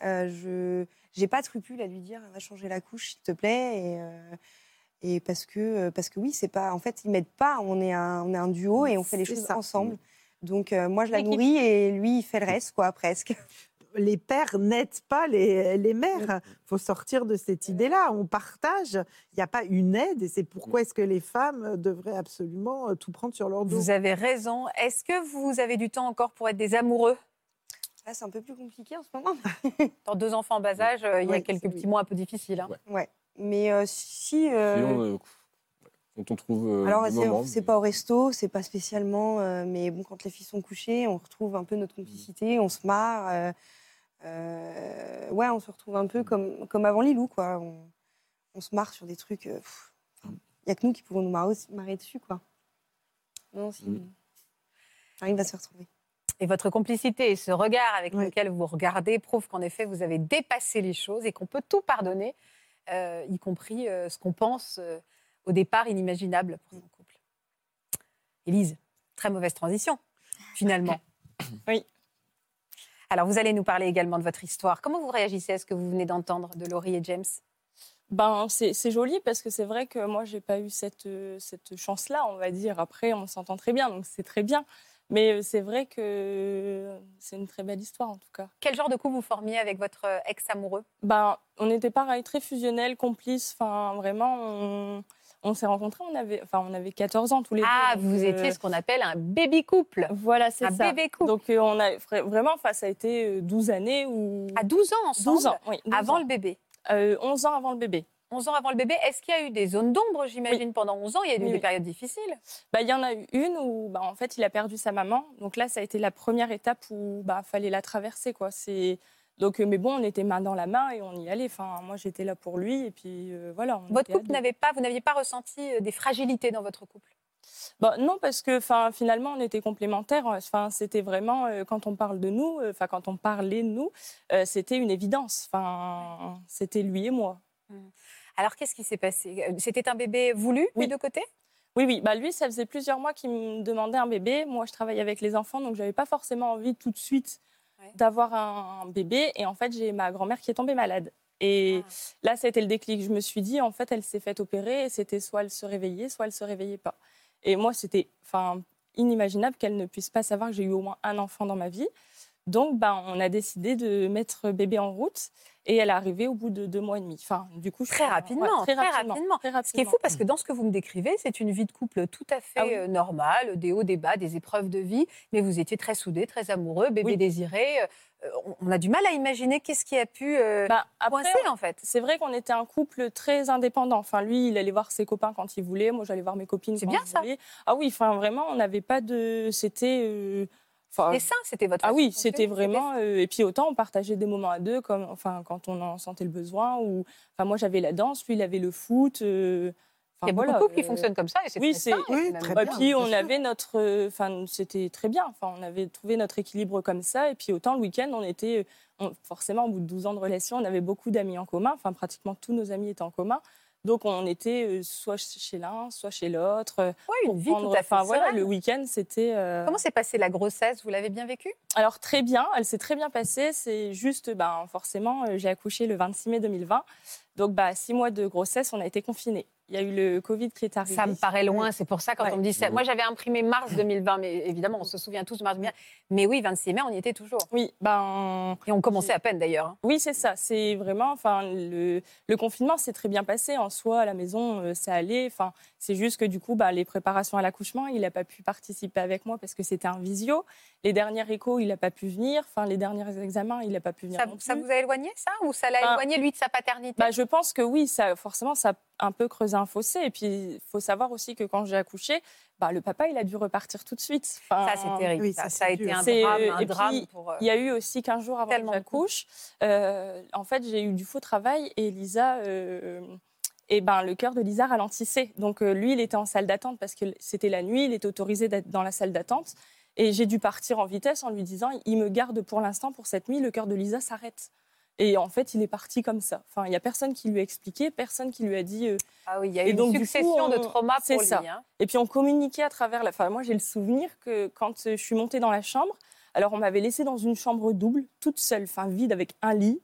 Euh, je j'ai pas de scrupule à lui dire va changer la couche s'il te plaît et, et parce que parce que oui c'est pas en fait il m'aide pas on est un on est un duo et on fait les choses ça. ensemble donc euh, moi je la nourris et lui il fait le reste quoi presque les pères n'aident pas les, les mères. Il faut sortir de cette idée-là. On partage. Il n'y a pas une aide. Et c'est pourquoi est-ce que les femmes devraient absolument euh, tout prendre sur leur dos? Vous avez raison. Est-ce que vous avez du temps encore pour être des amoureux? Là c'est un peu plus compliqué en ce moment Dans deux enfants en bas âge, euh, il y a Oui, quelques petits mois un peu difficiles. hein. Ouais. mais euh, si euh, euh, on trouve alors le c'est moment, c'est pas au resto c'est pas spécialement euh, mais bon quand les filles sont couchées on retrouve un peu notre complicité on se marre euh, euh, ouais on se retrouve un peu comme comme avant Lilou quoi on, on se marre sur des trucs euh, il y a que nous qui pouvons nous marrer, aussi- marrer dessus quoi non si Mm. on arrive à se retrouver Et votre complicité et ce regard avec Oui. lequel vous regardez prouvent qu'en effet, vous avez dépassé les choses et qu'on peut tout pardonner, euh, y compris euh, ce qu'on pense euh, au départ inimaginable pour son couple. Élise, très mauvaise transition, finalement. Oui. Alors, vous allez nous parler également de votre histoire. Comment vous réagissez à ce que vous venez d'entendre de Laurie et James? Ben, c'est joli parce que c'est vrai que moi, j'ai pas eu cette, euh, cette chance-là, on va dire. Après, on s'entend très bien, donc c'est très bien. Mais euh, c'est vrai que c'est une très belle histoire, en tout cas. Quel genre de couple vous formiez avec votre euh, ex-amoureux? Ben, on était pareil, très fusionnels, complices. Enfin, vraiment, on, on s'est rencontrés, on avait, enfin, on avait 14 ans tous les Ah, deux. donc, vous euh, étiez ce qu'on appelle un baby couple. Voilà, c'est Un ça. bébé couple. Donc, euh, on a vra- vraiment, enfin, ça a été euh, 12 années ou. À 12 ans ensemble? 12 ans, oui. 12 Avant ans. le bébé? Euh, 11 ans avant le bébé. 11 ans avant le bébé, est-ce qu'il y a eu des zones d'ombre, j'imagine, pendant 11 ans? Il y a eu Oui, des périodes difficiles? Bah, il y en a eu une où, bah, en fait, il a perdu sa maman. Donc là, ça a été la première étape où, bah, fallait la traverser, quoi. C'est donc, euh, mais bon, on était main dans la main et on y allait. Enfin, moi, j'étais là pour lui et puis euh, voilà. Votre couple n'avait pas, vous n'aviez pas ressenti euh, des fragilités dans votre couple? Bah, non, parce que, enfin, finalement, on était complémentaires. Enfin, c'était vraiment euh, quand on parle de nous, euh, enfin, quand on parlait de nous, euh, c'était une évidence. Enfin, c'était lui et moi. Alors, qu'est-ce qui s'est passé? C'était un bébé voulu Oui. des deux côtés Oui, oui. Bah, lui, ça faisait plusieurs mois qu'il me demandait un bébé. Moi, je travaille avec les enfants, donc j'avais pas forcément envie tout de suite Ouais. d'avoir un bébé. Et en fait, j'ai ma grand-mère qui est tombée malade. Et Ah. là, ça a été le déclic. Je me suis dit, en fait, elle s'est faite opérer et c'était soit elle se réveillait, soit elle se réveillait pas. Et moi, c'était enfin, inimaginable qu'elle ne puisse pas savoir que j'ai eu au moins un enfant dans ma vie. Donc, ben, on a décidé de mettre bébé en route et elle est arrivée au bout de deux mois et demi. Enfin, du coup, Très rapidement, ouais, très rapidement. très Ce qui est fou, parce que dans ce que vous me décrivez, c'est une vie de couple tout à fait Ah oui. euh, normale, des hauts, des bas, des épreuves de vie, mais vous étiez très soudés, très amoureux, bébé Oui. désiré. Euh, on- a du mal à imaginer qu'est-ce qui a pu euh, Bah, après, coincer, en fait. c'est vrai qu'on était un couple très indépendant. Enfin, lui, il allait voir ses copains quand il voulait. Moi, j'allais voir mes copines C'est quand bien je ça. voulais. Ah oui, enfin, vraiment, on n'avait pas de. C'était. euh, enfin, Et ça, c'était votre ah oui, c'était vraiment. euh, et puis autant, on partageait des moments à deux, comme, enfin, quand on en sentait le besoin. Ou, enfin, moi, j'avais la danse, lui, il avait le foot. euh, Il y a beaucoup voilà, de couples qui euh, fonctionnent comme ça, et c'est oui, très c'est- sain, et oui, c'est très bien. et puis on sûr. avait notre, euh, enfin c'était très bien. Enfin on avait trouvé notre équilibre comme ça. Et puis autant le week-end on était, on- forcément au bout de 12 ans de relation, on avait beaucoup d'amis en commun. Enfin pratiquement tous nos amis étaient en commun. Donc on était soit chez l'un, soit chez l'autre. pour une vie prendre- tout à fait Enfin voilà, le week-end c'était. euh, Comment s'est passée la grossesse? Vous l'avez bien vécue? Alors très bien, elle s'est très bien passée. C'est juste, ben, forcément, j'ai accouché le 26 mai 2020. Donc, bah, six mois de grossesse, on a été confinés. Il y a eu le Covid qui est arrivé. Ça me paraît loin, c'est pour ça quand Ouais. on me dit ça. Moi, j'avais imprimé mars 2020, mais évidemment, on se souvient tous de mars 2020. Mais oui, 26 mai, on y était toujours. Oui, ben, Et on commençait à peine d'ailleurs. hein. Oui, c'est ça. C'est vraiment, enfin, le, le confinement s'est très bien passé en soi à la maison, euh, ça allait. Enfin, c'est juste que du coup, bah, les préparations à l'accouchement, il n'a pas pu participer avec moi parce que c'était un visio. Les derniers échos, il n'a pas pu venir. Enfin, les derniers examens, il n'a pas pu venir. Ça, non ça plus. vous a éloigné, ça? Ou ça l'a éloigné, lui, de sa paternité? Bah, je pense que oui, ça, forcément, ça a un peu creusé un fossé. Et puis, il faut savoir aussi que quand j'ai accouché, bah, le papa, il a dû repartir tout de suite. Enfin, Ça, c'est terrible. oui, ça, ça, ça a c'est été un C'est- drame, un et drame puis, pour. euh, Il y a eu aussi 15 jours avant que j'accouche. euh, en fait, j'ai eu du faux travail et Lisa, euh, et ben, le cœur de Lisa ralentissait. Donc, euh, lui, il était en salle d'attente parce que c'était la nuit, il était autorisé d'être dans la salle d'attente. Et j'ai dû partir en vitesse en lui disant il me garde pour l'instant pour cette nuit, le cœur de Lisa s'arrête. Et en fait, il est parti comme ça. Enfin, il n'y a personne qui lui a expliqué, personne qui lui a dit. euh, Ah oui, il y a eu donc, une coup, succession de traumas pour lui. ça. hein. Et puis on communiquait à travers la. Enfin, moi, j'ai le souvenir que quand euh, je suis montée dans la chambre, alors on m'avait laissée dans une chambre double, toute seule, enfin vide, avec un lit.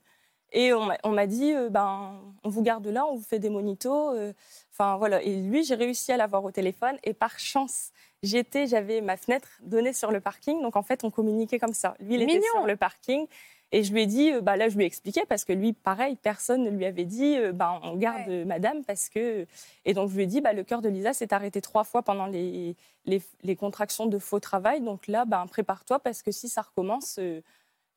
Et on m'a- dit, euh, ben, on vous garde là, on vous fait des monitos. euh, Enfin voilà. Et lui, j'ai réussi à l'avoir au téléphone. Et par chance, j'étais, j'avais ma fenêtre donnée sur le parking. Donc en fait, on communiquait comme ça. Lui, il était Mignon. sur le parking. Et je lui ai dit, euh, bah là, je lui ai expliqué parce que lui, pareil, personne ne lui avait dit, bah, on garde madame parce que. Et donc, je lui ai dit, bah, le cœur de Lisa s'est arrêté trois fois pendant les, les, les contractions de faux travail. Donc là, bah, prépare-toi parce que si ça recommence,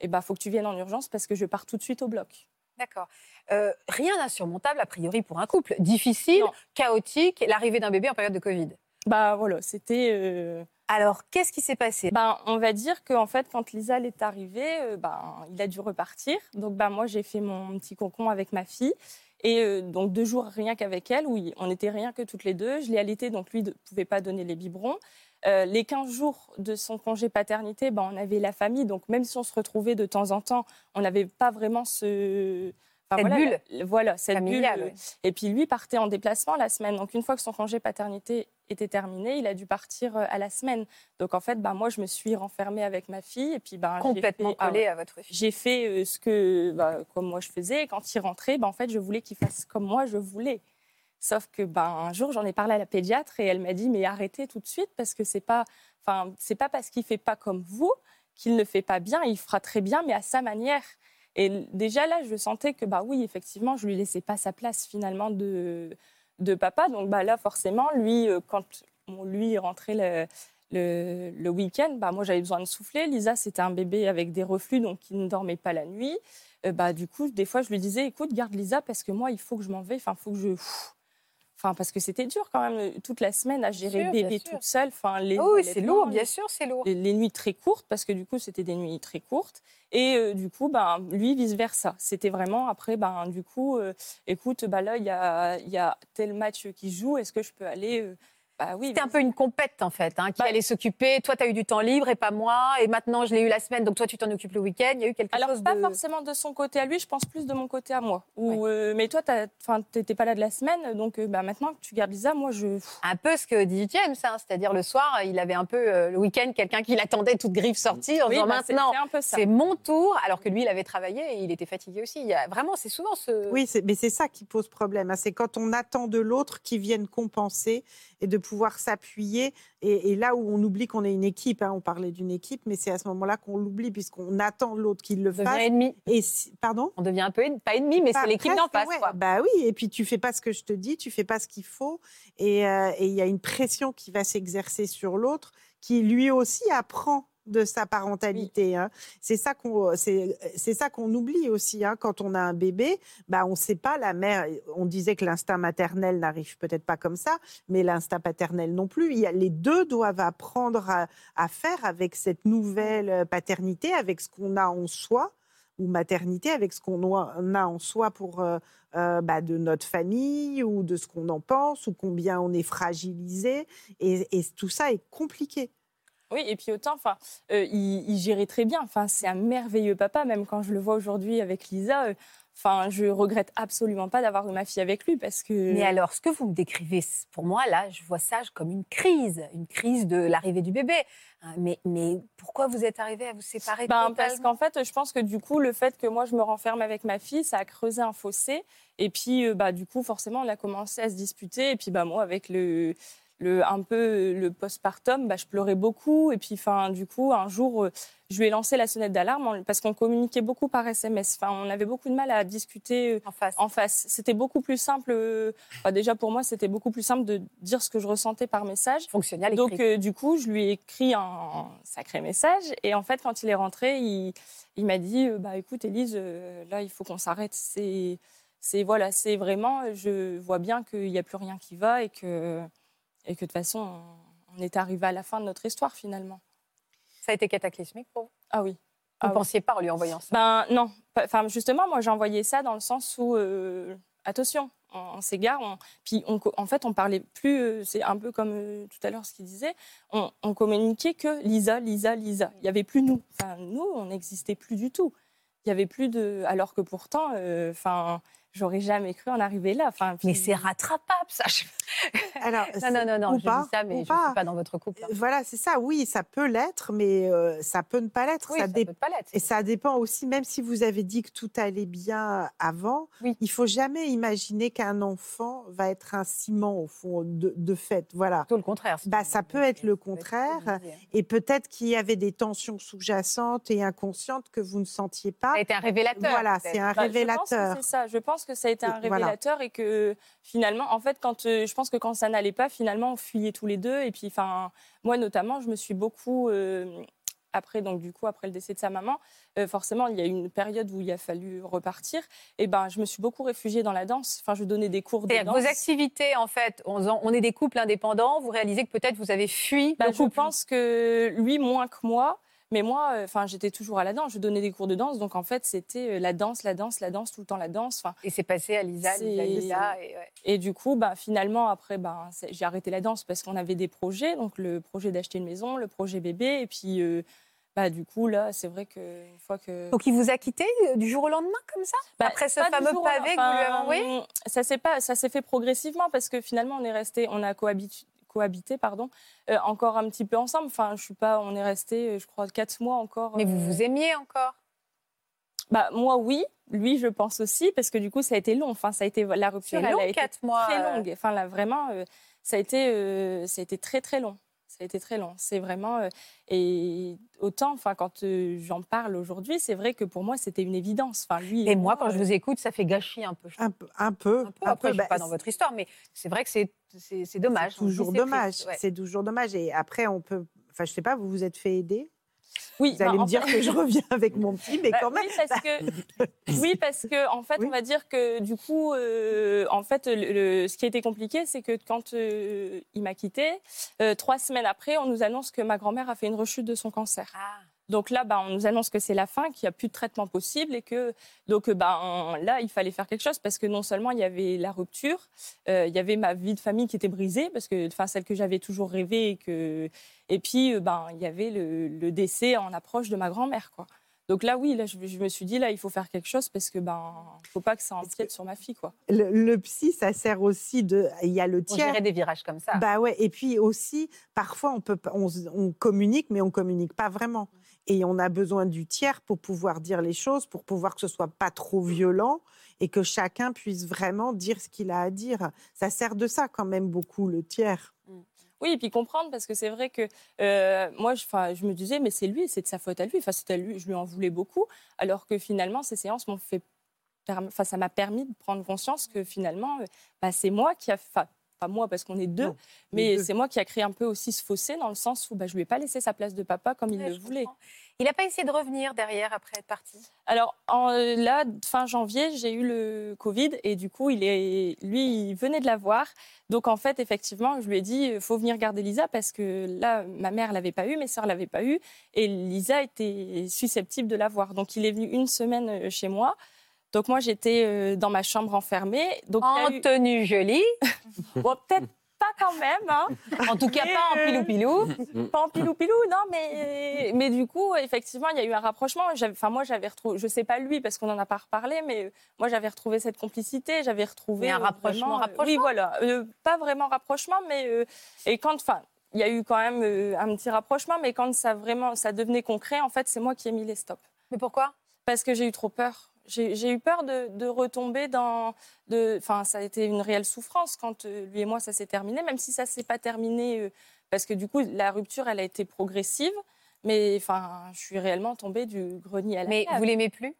eh bah, faut que tu viennes en urgence parce que je pars tout de suite au bloc. D'accord. Euh, rien d'insurmontable, a priori, pour un couple. Difficile, Non. chaotique, l'arrivée d'un bébé en période de Covid. Bah voilà, c'était. euh, Alors, qu'est-ce qui s'est passé? Ben, on va dire qu'en fait, quand Lisa elle est arrivée, euh, ben, il a dû repartir. Donc, ben, moi, j'ai fait mon petit cocon avec ma fille. Et euh, donc, deux jours rien qu'avec elle, oui, on n'était rien que toutes les deux. Je l'ai allaitée, donc lui ne pouvait pas donner les biberons. Euh, les 15 jours de son congé paternité, ben, on avait la famille. Donc, même si on se retrouvait de temps en temps, on n'avait pas vraiment ce. Cette voilà, bulle. voilà, cette Familiale, bulle. oui. Et puis lui partait en déplacement la semaine. Donc une fois que son congé paternité était terminé, il a dû partir euh, à la semaine. Donc en fait, bah, moi je me suis renfermée avec ma fille et puis j'ai Complètement fait- ah collé ouais. à votre fille. J'ai fait euh, ce que bah, comme moi je faisais. Et quand il rentrait, bah, en fait je voulais qu'il fasse comme moi je voulais. Sauf que bah, un jour j'en ai parlé à la pédiatre et elle m'a dit mais arrêtez tout de suite parce que c'est pas, enfin c'est pas parce qu'il fait pas comme vous qu'il ne fait pas bien. Il fera très bien mais à sa manière. Et déjà là, je sentais que bah oui, effectivement, je lui laissais pas sa place finalement de, de papa. Donc bah là, forcément, lui, euh, quand bon, lui rentrait le, le, le week-end, bah moi j'avais besoin de souffler. Lisa, c'était un bébé avec des reflux, donc il ne dormait pas la nuit. Euh, bah du coup, des fois, je lui disais, écoute, garde Lisa parce que moi, il faut que je m'en vais. Enfin, faut que je Enfin, parce que c'était dur quand même euh, toute la semaine à gérer sûr, bébé toute seule. Enfin, les oui, c'est lourd, bien sûr, c'est lourd. les, les nuits très courtes, parce que du coup, c'était des nuits très courtes. Et euh, du coup, ben, lui, vice-versa. C'était vraiment, après, ben, du coup, euh, écoute, bah, là, il y a, il y a tel match qui joue, est-ce que je peux aller euh, Bah oui. C'était un peu une compète, en fait, hein, qui Bah- allait s'occuper. Toi, tu as eu du temps libre et pas moi. Et maintenant, je l'ai eu la semaine, donc toi, tu t'en occupes le week-end. Il y a eu quelque Alors, chose pas de... forcément de son côté à lui, je pense plus de mon côté à moi. Euh, mais toi, tu n'étais pas là de la semaine, donc euh, bah, maintenant que tu gardes Lisa, moi, je. Un peu ce que dit James, hein, c'est-à-dire le soir, il avait un peu euh, le week-end quelqu'un qui l'attendait toute griffe sortie en Oui, disant bah, c'est- maintenant c'est mon tour, alors que lui il avait travaillé et il était fatigué aussi. Il y a, vraiment, c'est souvent ce. Oui, mais c'est ça qui pose problème. hein. C'est quand on attend de l'autre qui vienne compenser et de pouvoir s'appuyer. Et, et là où on oublie qu'on est une équipe, hein, on parlait d'une équipe, mais c'est à ce moment-là qu'on l'oublie puisqu'on attend l'autre qu'il le On fasse. ennemi. Et si- pardon? On devient un peu pas ennemi, mais c'est l'équipe d'en face. ouais. quoi. Bah oui, et puis tu fais pas ce que je te dis, tu fais pas ce qu'il faut, et euh, et il y a une pression qui va s'exercer sur l'autre, qui lui aussi apprend de sa parentalité. hein. C'est ça qu'on c'est c'est ça qu'on oublie aussi hein. quand on a un bébé. Bah on sait pas la mère. On disait que l'instinct maternel n'arrive peut-être pas comme ça, mais l'instinct paternel non plus. Il y a, les deux doivent apprendre à, à faire avec cette nouvelle paternité, avec ce qu'on a en soi ou maternité avec ce qu'on a en soi pour euh, euh, bah, de notre famille ou de ce qu'on en pense ou combien on est fragilisé et, et tout ça est compliqué. Oui, et puis autant, enfin, euh, il, il gérait très bien. Enfin, c'est un merveilleux papa, même quand je le vois aujourd'hui avec Lisa. euh, Enfin, je regrette absolument pas d'avoir eu ma fille avec lui parce que. Mais alors, ce que vous me décrivez, pour moi, là, je vois ça comme une crise, une crise de l'arrivée du bébé. Hein, Mais, mais pourquoi vous êtes arrivé à vous séparer Ben, totalement? parce qu'en fait, je pense que du coup, le fait que moi je me renferme avec ma fille, ça a creusé un fossé. Et puis, euh, bah, du coup, forcément, on a commencé à se disputer. Et puis, bah, moi, avec le, le un peu le postpartum, bah, je pleurais beaucoup. Et puis, enfin, du coup, un jour, euh, je lui ai lancé la sonnette d'alarme parce qu'on communiquait beaucoup par SMS. Enfin, on avait beaucoup de mal à discuter euh, en face. C'était beaucoup plus simple. euh, enfin, déjà pour moi, c'était beaucoup plus simple de dire ce que je ressentais par message. Fonctionnel Donc euh, du coup, je lui ai écrit un sacré message et en fait, quand il est rentré, il, il m'a dit euh, bah écoute Élise, euh, là il faut qu'on s'arrête. C'est c'est voilà, c'est vraiment, euh, je vois bien qu'il n'y a plus rien qui va et que et que de toute façon, on, on est arrivé à la fin de notre histoire finalement. Ça a été cataclysmique pour vous? Ah oui. Vous Ah ne oui. pensiez pas en lui envoyant ça? Ben non, enfin justement, moi j'ai envoyé ça dans le sens où euh, attention, on, on s'égare, on- puis on en fait on parlait plus, euh, c'est un peu comme euh, tout à l'heure ce qu'il disait, on, communiquait que Lisa, Lisa, Lisa. Il y avait plus nous, enfin nous on n'existait plus du tout. Il y avait plus de, alors que pourtant, euh, enfin j'aurais jamais cru en arriver là. Enfin, Mais c'est rattrapable, ça. Alors, Non, non, non, non, je pas, dis ça, mais je ne suis pas dans votre couple. hein. Voilà, c'est ça. Oui, ça peut l'être, mais euh, ça peut ne pas l'être. Oui, ça ça dé- peut pas l'être. Et ça dépend aussi, même si vous avez dit que tout allait bien avant, Oui. il faut jamais imaginer qu'un enfant va être un ciment au fond de, de fait. Voilà. Plutôt le contraire. Bah, ça peut être le contraire. Et peut-être qu'il y avait des tensions sous-jacentes et inconscientes que vous ne sentiez pas. Ça a été un révélateur. Voilà, c'est un Bah, Je pense révélateur. que c'est ça. Je pense que ça a été un voilà. révélateur et que finalement, en fait, quand euh, je pense que quand ça n'allait pas, finalement, on fuyait tous les deux. Et puis, enfin, moi notamment, je me suis beaucoup euh, après, donc du coup, après le décès de sa maman, euh, forcément, il y a eu une période où il a fallu repartir. Et ben, je me suis beaucoup réfugiée dans la danse. Enfin, je donnais des cours de danse. vos activités, en fait, on, est des couples indépendants, vous réalisez que peut-être vous avez fui le je pense que lui moins que moi. Mais moi, euh, enfin, j'étais toujours à la danse. Je donnais des cours de danse, donc en fait, c'était euh, la danse, la danse, la danse, tout le temps la danse. Enfin, Et c'est passé à Lisa, Lisa, Lisa. Et, ouais. Et du coup, bah, finalement, après, bah, j'ai arrêté la danse parce qu'on avait des projets, donc le projet d'acheter une maison, le projet bébé, et puis, euh, bah, du coup, là, c'est vrai qu'une fois que... Donc il vous a quitté euh, du jour au lendemain, comme ça? Bah, Après ce fameux pavé que vous lui avez envoyé? Ça s'est pas, ça s'est fait progressivement parce que finalement, on est resté, on a cohabité, cohabité pardon, euh, encore un petit peu ensemble. Enfin, je suis pas, on est resté, je crois, quatre mois encore. Mais vous euh, vous aimiez encore? Bah, moi, oui. Lui, je pense aussi, parce que du coup, ça a été long. Enfin, ça a été la rupture, elle long, a été quatre mois, très euh. longue. Enfin, là, vraiment, euh, ça a été, euh, ça a été très, très long. Ça a été très long. C'est vraiment euh, et autant, enfin, quand euh, j'en parle aujourd'hui, c'est vrai que pour moi, c'était une évidence. Enfin, lui. Et moi, quand euh, je vous écoute, ça fait gâchis un peu. je. Un peu. Un peu. Un peu. Après, je bah, suis pas dans votre histoire, mais c'est vrai que c'est c'est- dommage. C'est toujours dommage. ouais. C'est toujours dommage. Et après, on peut. Enfin, je sais pas, vous vous êtes fait aider? Oui, Vous allez bah, me dire fait- que je reviens avec mon petit, mais Bah, quand même. Oui, parce que, oui, parce que en fait, Oui. on va dire que du coup, euh, en fait, le, le- ce qui a été compliqué, c'est que quand euh, il m'a quitté, euh, trois semaines après, on nous annonce que ma grand-mère a fait une rechute de son cancer. Ah. Donc là, bah, on nous annonce que c'est la fin, qu'il n'y a plus de traitement possible et que donc euh, bah, on- là, il fallait faire quelque chose parce que non seulement il y avait la rupture, euh, il y avait ma vie de famille qui était brisée parce que enfin celle que j'avais toujours rêvé et que et puis euh, ben il y avait le, le décès en approche de ma grand-mère quoi. Donc là, oui, là, je, je me suis dit, là, il faut faire quelque chose parce que ben, faut pas que ça empiète sur ma fille, quoi. Le, le psy, ça sert aussi de. Il y a le On tiers. gérait des virages comme ça. Bah ouais. Et puis aussi, parfois, on, peut, on, on communique, mais on communique pas vraiment. Et on a besoin du tiers pour pouvoir dire les choses, pour pouvoir que ce soit pas trop violent et que chacun puisse vraiment dire ce qu'il a à dire. Ça sert de ça quand même beaucoup, le tiers. Oui, et puis comprendre, parce que c'est vrai que euh, moi, je, je me disais, mais c'est lui, c'est de sa faute à lui. Enfin, c'est à lui, je lui en voulais beaucoup. Alors que finalement, ces séances m'ont fait. Enfin, ça m'a permis de prendre conscience que finalement, euh, bah, c'est moi qui a. Enfin, pas moi, parce qu'on est deux, Non, mais c'est moi qui a créé un peu aussi ce fossé dans le sens où bah, je lui ai pas laissé sa place de papa comme il Ouais, le voulait. comprends. Il n'a pas essayé de revenir derrière après être parti? Alors en- euh, là, fin janvier, j'ai eu le Covid et du coup, il est, lui, il venait de l'avoir. Donc en fait, effectivement, je lui ai dit, il faut venir garder Lisa parce que là, ma mère l'avait pas eu, mes sœurs l'avaient pas eu et Lisa était susceptible de l'avoir. Donc il est venu une semaine euh, chez moi. Donc moi, j'étais euh, dans ma chambre enfermée. Donc En eu- tenue jolie. Bon, peut-être pas quand même. hein. En tout cas, Mais, pas en euh, pilou-pilou. Pas en pilou-pilou, non, mais, mais du coup, effectivement, il y a eu un rapprochement. Enfin, moi, j'avais retrouvé, je sais pas lui, parce qu'on n'en a pas reparlé, mais moi, j'avais retrouvé cette complicité, j'avais retrouvé. Mais un euh, rapprochement, vraiment, rapprochement Oui, voilà. Euh, pas vraiment rapprochement, mais. euh, et quand. Enfin, il y a eu quand même euh, un petit rapprochement, mais quand ça, vraiment, ça devenait concret, en fait, c'est moi qui ai mis les stops. Mais pourquoi? Parce que j'ai eu trop peur. J'ai eu peur de, de retomber dans. Enfin, ça a été une réelle souffrance quand euh, lui et moi, ça s'est terminé, même si ça s'est pas terminé. euh, parce que du coup, la rupture, elle a été progressive. Mais enfin, je suis réellement tombée du grenier à la Mais cave. vous l'aimez plus?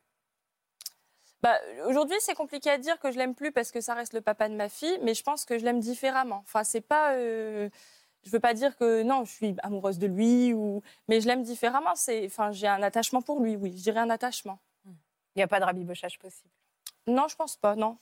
Bah, Aujourd'hui, c'est compliqué à dire que je l'aime plus parce que ça reste le papa de ma fille, mais je pense que je l'aime différemment. Enfin, c'est pas. euh, je veux pas dire que non, je suis amoureuse de lui, ou... mais je l'aime différemment. C'est, enfin, j'ai un attachement pour lui, oui, je dirais un attachement. Il n'y a pas de rabibochage possible. Non, je pense pas, non.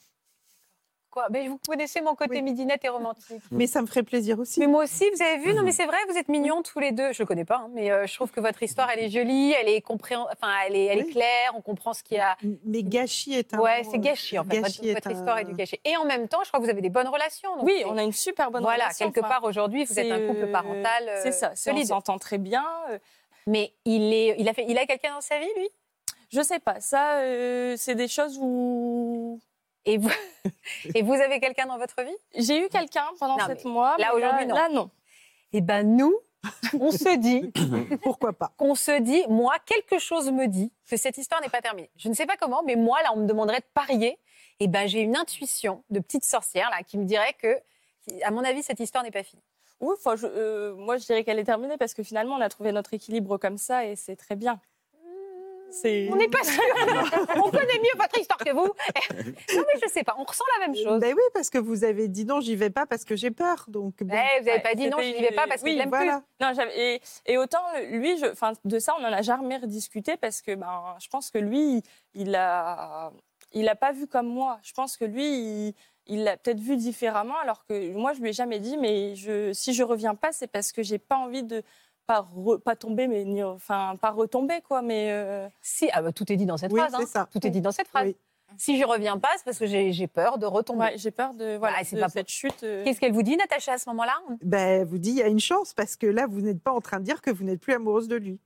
Quoi Mais vous connaissez mon côté Oui. midinette et romantique. Mais ça me ferait plaisir aussi. Mais moi aussi, vous avez vu, non mais c'est vrai, vous êtes mignons tous les deux. Je le connais pas, hein, mais euh, je trouve que votre histoire, elle est jolie, elle est compréhen... enfin, elle est, elle est Oui. claire, on comprend ce qu'il y a. Mais gâchis est un. Ouais, c'est gâchis en fait. gâchis Votre, histoire est du gâchis. Et en même temps, je crois que vous avez des bonnes relations. donc Oui, on a une super bonne voilà, relation. quelque enfin, part aujourd'hui, vous êtes un couple euh, parental euh, C'est ça, c'est- on solide. s'entend très bien. euh, Mais il est, il a fait, il a quelqu'un dans sa vie, lui? Je sais pas, ça, euh, c'est des choses où Et vous, et vous avez quelqu'un dans votre vie? J'ai eu quelqu'un pendant sept mois. là, mais aujourd'hui, non. Là, non. Eh ben nous, on se dit, Pourquoi pas qu'on se dit, moi, quelque chose me dit que cette histoire n'est pas terminée. Je ne sais pas comment, mais moi, là, on me demanderait de parier. Et ben, j'ai une intuition de petite sorcière là qui me dirait que, à mon avis, cette histoire n'est pas finie. Oui, je- euh, moi, je dirais qu'elle est terminée parce que finalement, on a trouvé notre équilibre comme ça et c'est très bien. C'est. On n'est pas sûr. on connaît mieux votre histoire que vous. non, mais je sais pas. On ressent la même chose. Ben oui, parce que vous avez dit non, j'y vais pas parce que j'ai peur. Donc bon. Eh, vous n'avez Ouais, pas dit non, n'y vais pas parce que oui, je voilà. Non, j'avais- et, et autant lui, je, enfin, de ça, on n'en a jamais rediscuté parce que ben, je pense que lui, il a, il a pas vu comme moi. Je pense que lui, il, il l'a peut-être vu différemment, alors que moi, je lui ai jamais dit, mais je, si je reviens pas, c'est parce que j'ai pas envie de pas, re- pas tomber, mais ni- enfin, pas retomber, quoi. Mais euh. Si, ah bah, tout est dit dans cette Oui, phrase. hein. ça. Tout est dit dans cette phrase. Oui. Si je reviens pas, c'est parce que j'ai j'ai peur de retomber. ouais, j'ai peur de, voilà, c'est de pas cette chute. euh. Qu'est-ce qu'elle vous dit, Natacha, à ce moment-là? Ben, vous dit, il y a une chance parce que là, vous n'êtes pas en train de dire que vous n'êtes plus amoureuse de lui.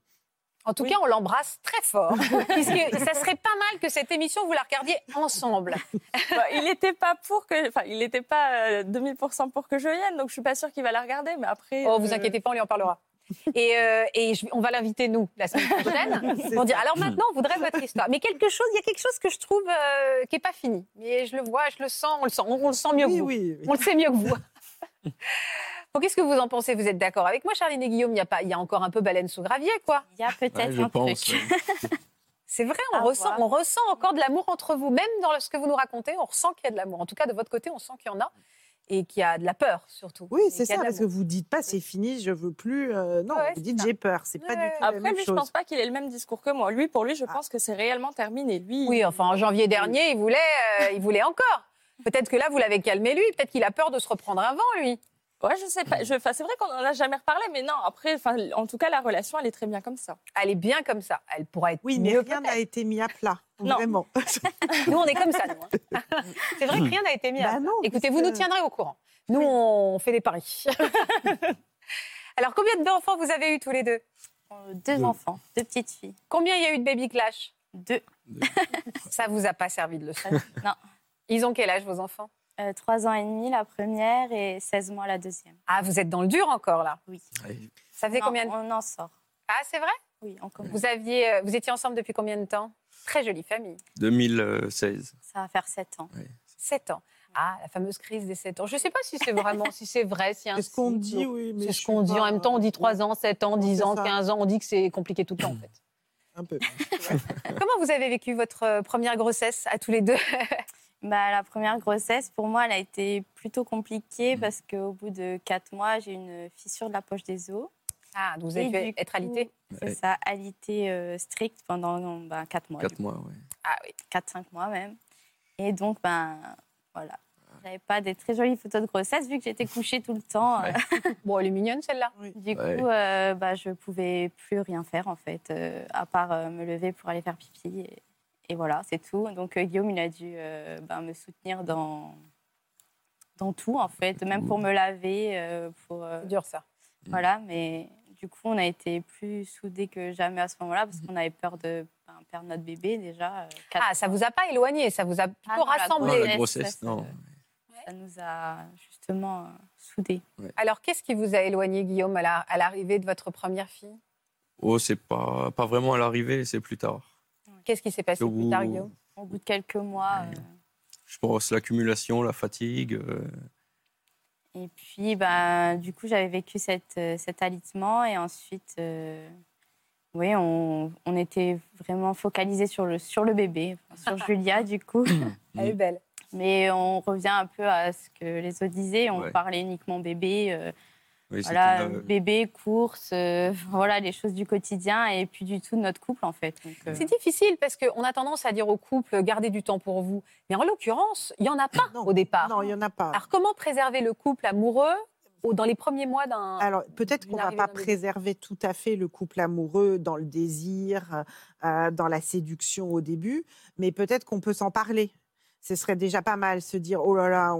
En tout Oui. cas, on l'embrasse très fort. puisque ça serait pas mal que cette émission, vous la regardiez ensemble. Bah, il n'était pas pour que, enfin, il n'était pas euh, 2000% pour que je vienne, donc je suis pas sûre qu'il va la regarder. Mais après, Oh, vous euh, inquiétez pas, on lui en parlera. Et, euh, et je- on va l'inviter, nous, la semaine prochaine, pour dire alors maintenant, on voudrait votre histoire. Mais quelque chose, il y a quelque chose que je trouve euh, qui n'est pas fini. Mais je le vois, je le sens, on le sent, on, on le sent mieux que vous. oui, oui. On le sait mieux que vous. Bon, Qu'est-ce que vous en pensez? Vous êtes d'accord avec moi, Charline et Guillaume? Il y, a pas, il y a encore un peu baleine sous gravier, quoi. Il y a peut-être Ouais, un pense. truc. ouais. C'est vrai, on ressent, on ressent encore de l'amour entre vous. Même dans ce que vous nous racontez, on ressent qu'il y a de l'amour. En tout cas, de votre côté, on sent qu'il y en a. Et qu'il y a de la peur, surtout. Oui, c'est ça, parce que vous dites pas c'est fini, je veux plus. euh, non, Ouais, vous dites j'ai peur. C'est pas du tout la Après, même lui, je chose. pense pas qu'il ait le même discours que moi. Lui, pour lui, je Ah. pense que c'est réellement terminé. Lui, Oui, enfin, en janvier dernier, il voulait, euh, il voulait encore. Peut-être que là, vous l'avez calmé, lui. Peut-être qu'il a peur de se reprendre un vent, lui. Ouais, je sais pas. Je- enfin, c'est vrai qu'on en a jamais reparlé, mais non. Après, enfin, en tout cas, la relation, elle est très bien comme ça. Elle est bien comme ça. Elle pourra être Oui, mais mieux rien peut-être. n'a été mis à plat. Non. Vraiment. Nous, on est comme ça, nous. hein. C'est vrai que rien n'a été mis à Bah non, Écoutez, vous nous tiendrez au courant. Nous, on fait des paris. Alors, combien d'enfants vous avez eu tous les deux? Euh, Deux Deux. enfants, deux petites filles. Combien il y a eu de baby clash? Deux. Ça vous a pas servi de leçon. Non. Ils ont quel âge, vos enfants? Euh, Trois ans et demi la première et 16 mois la deuxième. Ah, vous êtes dans le dur encore, là. Oui. Ça faisait combien de... On en sort. Ah, c'est vrai? Oui, on commence. vous, aviez, euh, vous étiez ensemble depuis combien de temps? Très jolie famille. 2016. Ça va faire sept ans. 7 ans. Ah, la fameuse crise des 7 ans. Je ne sais pas si c'est vraiment, si c'est vrai, si C'est ce qu'on dit, oui. mais C'est ce qu'on dit. En même temps, on dit 3 ans, 7 ans, 10 C'est ans, ça. 15 ans. On dit que c'est compliqué tout le temps, en fait. Un peu. Comment vous avez vécu votre euh, première grossesse à tous les deux? Bah, la première grossesse, pour moi, elle a été plutôt compliquée parce qu'au bout de quatre mois, j'ai une fissure de la poche des os. Ah, vous Et avez du être alité C'est Ouais. ça, alité euh, stricte pendant bah, quatre mois. 4 mois, ouais. Ah oui. 4-5 mois même. Et donc, ben, voilà. J'avais pas des très jolies photos de grossesse vu que j'étais couchée tout le temps. Ouais. Bon, elle est mignonne, celle-là. Du Ouais. coup, euh, bah, je pouvais plus rien faire en fait, euh, à part euh, me lever pour aller faire pipi. Et, et voilà, c'est tout. Donc euh, Guillaume, il a dû euh, ben, me soutenir dans, dans tout, en fait, même pour me laver, euh, pour... euh, C'est dur ça. Voilà, mais du coup, on a été plus soudés que jamais à ce moment-là, parce qu'on avait peur de ben, perdre notre bébé, déjà. euh, Ah, ça mois. vous a pas éloigné, ça vous a plutôt Ah non, la rassemblé. La grossesse, yes, non. euh, Ça nous a justement euh, soudés. Alors, qu'est-ce qui vous a éloigné, Guillaume, à la- à l'arrivée de votre première fille? Oh, c'est pas, pas vraiment à l'arrivée, c'est plus tard. Qu'est-ce qui s'est passé Au plus bout- tard, Guillaume? Au bout de quelques mois. euh, Je pense l'accumulation, la fatigue. euh, Et puis, bah, du coup, j'avais vécu cette, euh, cet alitement. Et ensuite, euh, oui, on, on était vraiment focalisé sur le, sur le bébé, sur Julia, du coup. Elle est belle. Mais on revient un peu à ce que les autres disaient. On Ouais. parlait uniquement bébé. euh, oui, voilà, là, euh, bébé, course, euh, voilà, les choses du quotidien. Et puis, du tout de notre couple, en fait. Euh, C'est difficile parce qu'on a tendance à dire au couple gardez du temps pour vous. Mais en l'occurrence, il n'y en a pas Non. au départ. Non, il n'y en a pas. Alors, comment préserver le couple amoureux dans les premiers mois d'un. Alors, peut-être qu'on ne va pas préserver tout à fait le couple amoureux dans le désir, euh, dans la séduction au début, mais peut-être qu'on peut s'en parler. Ce serait déjà pas mal se dire oh là là,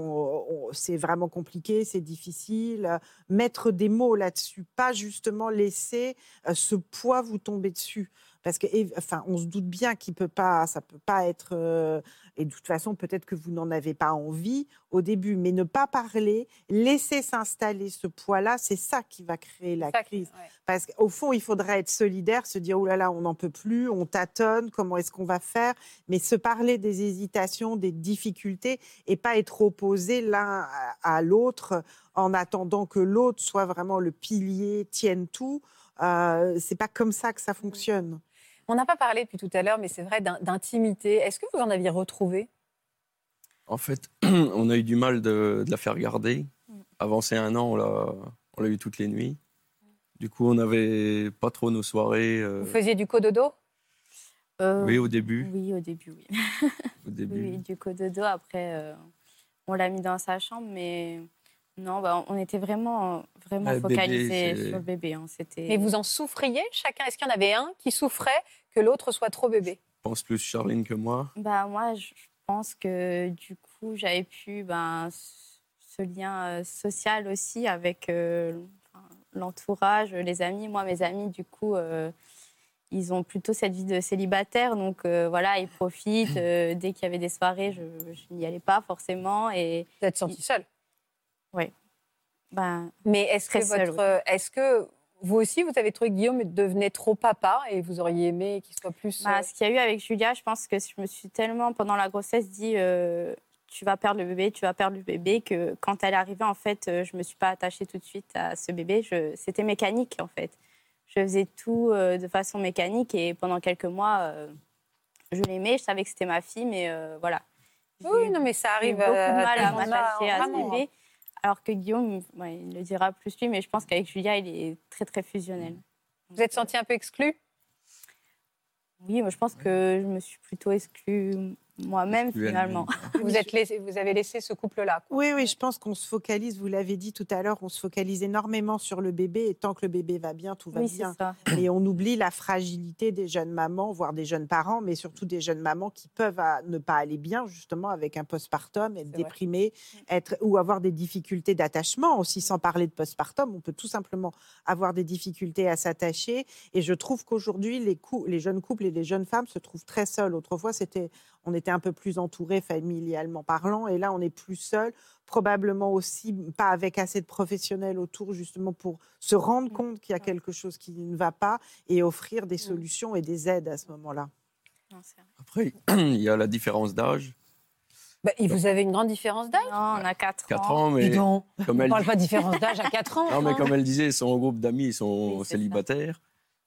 c'est vraiment compliqué, c'est difficile. Mettre des mots là-dessus, pas justement laisser euh, ce poids vous tomber dessus. Parce que, enfin, on se doute bien qu'il peut pas, ça peut pas être. euh, et de toute façon, peut-être que vous n'en avez pas envie au début, mais ne pas parler, laisser s'installer ce poids-là, c'est ça qui va créer la Ça, crise. ouais. Parce qu'au fond, il faudrait être solidaire, se dire, oh là là, on n'en peut plus, on tâtonne, comment est-ce qu'on va faire? Mais se parler des hésitations, des difficultés, et pas être opposé l'un à, à l'autre en attendant que l'autre soit vraiment le pilier, tienne tout. Euh, c'est pas comme ça que ça fonctionne. On n'a pas parlé depuis tout à l'heure, mais c'est vrai d'in- d'intimité. Est-ce que vous en aviez retrouvé? En fait, on a eu du mal de, de la faire garder. Avant ces un an, on l'a, eu toutes les nuits. Du coup, on n'avait pas trop nos soirées. euh, Vous faisiez du cododo? Euh, oui, au début. oui, au début, oui. Au début. Oui, du cododo. Après, euh, on l'a mis dans sa chambre, mais non, bah, on était vraiment, vraiment Ah, c'est- sur le bébé. hein. C'était. Et vous en souffriez chacun? Est-ce qu'il y en avait un qui souffrait que l'autre soit trop bébé? Je pense plus Charline que moi. Bah, moi, je pense que du coup, j'avais pu ben, ce- lien euh, social aussi avec euh, l'entourage, les amis. Moi, mes amis, du coup, euh, ils ont plutôt cette vie de célibataire. Donc, euh, voilà, ils profitent. euh, dès qu'il y avait des soirées, je, je n'y allais pas forcément. Et Vous êtes senti seul. ben, Mais est-ce que, seule, votre, est-ce que vous aussi, vous avez trouvé que Guillaume devenait trop papa et vous auriez aimé qu'il soit plus. Bah, euh, ce qu'il y a eu avec Julia, je pense que je me suis tellement, pendant la grossesse, dit euh, tu vas perdre le bébé, tu vas perdre le bébé, que quand elle est arrivée, en fait, euh, je ne me suis pas attachée tout de suite à ce bébé. C'était mécanique, en fait. Je faisais tout euh, de façon mécanique et pendant quelques mois, euh, je l'aimais, je savais que c'était ma fille, mais euh, voilà. Oui, non, mais ça arrive. beaucoup de euh, mal à m'attacher à ce vraiment. bébé. Alors que Guillaume, il le dira plus lui, mais je pense qu'avec Julia, il est très, très fusionnel. Vous êtes senti un peu exclu? Oui, moi, je pense que je me suis plutôt exclue moi-même, finalement. vous, êtes laissé, vous avez laissé ce couple-là. quoi. Oui, oui, je pense qu'on se focalise, vous l'avez dit tout à l'heure, on se focalise énormément sur le bébé et tant que le bébé va bien, tout va Oui, c'est bien. ça. Et on oublie la fragilité des jeunes mamans, voire des jeunes parents, mais surtout des jeunes mamans qui peuvent à- ne pas aller bien, justement, avec un postpartum, être déprimées, être, ou avoir des difficultés d'attachement aussi, sans parler de postpartum. On peut tout simplement avoir des difficultés à s'attacher. Et je trouve qu'aujourd'hui, les, cou- les jeunes couples et les jeunes femmes se trouvent très seuls. Autrefois, c'était, on était un peu plus entourés familialement parlant, et là, on est plus seuls probablement aussi pas avec assez de professionnels autour justement pour se rendre Mm. compte qu'il y a quelque chose qui ne va pas et offrir des solutions et des aides à ce moment-là. Après, il y a la différence d'âge. Bah, et vous avez une grande différence d'âge? Non, on a 4 ans. 4 ans, mais Dis donc, comme on elle, parle pas de différence d'âge à 4 ans. non, mais hein. comme elle disait, son groupe d'amis, ils sont Oui, ça.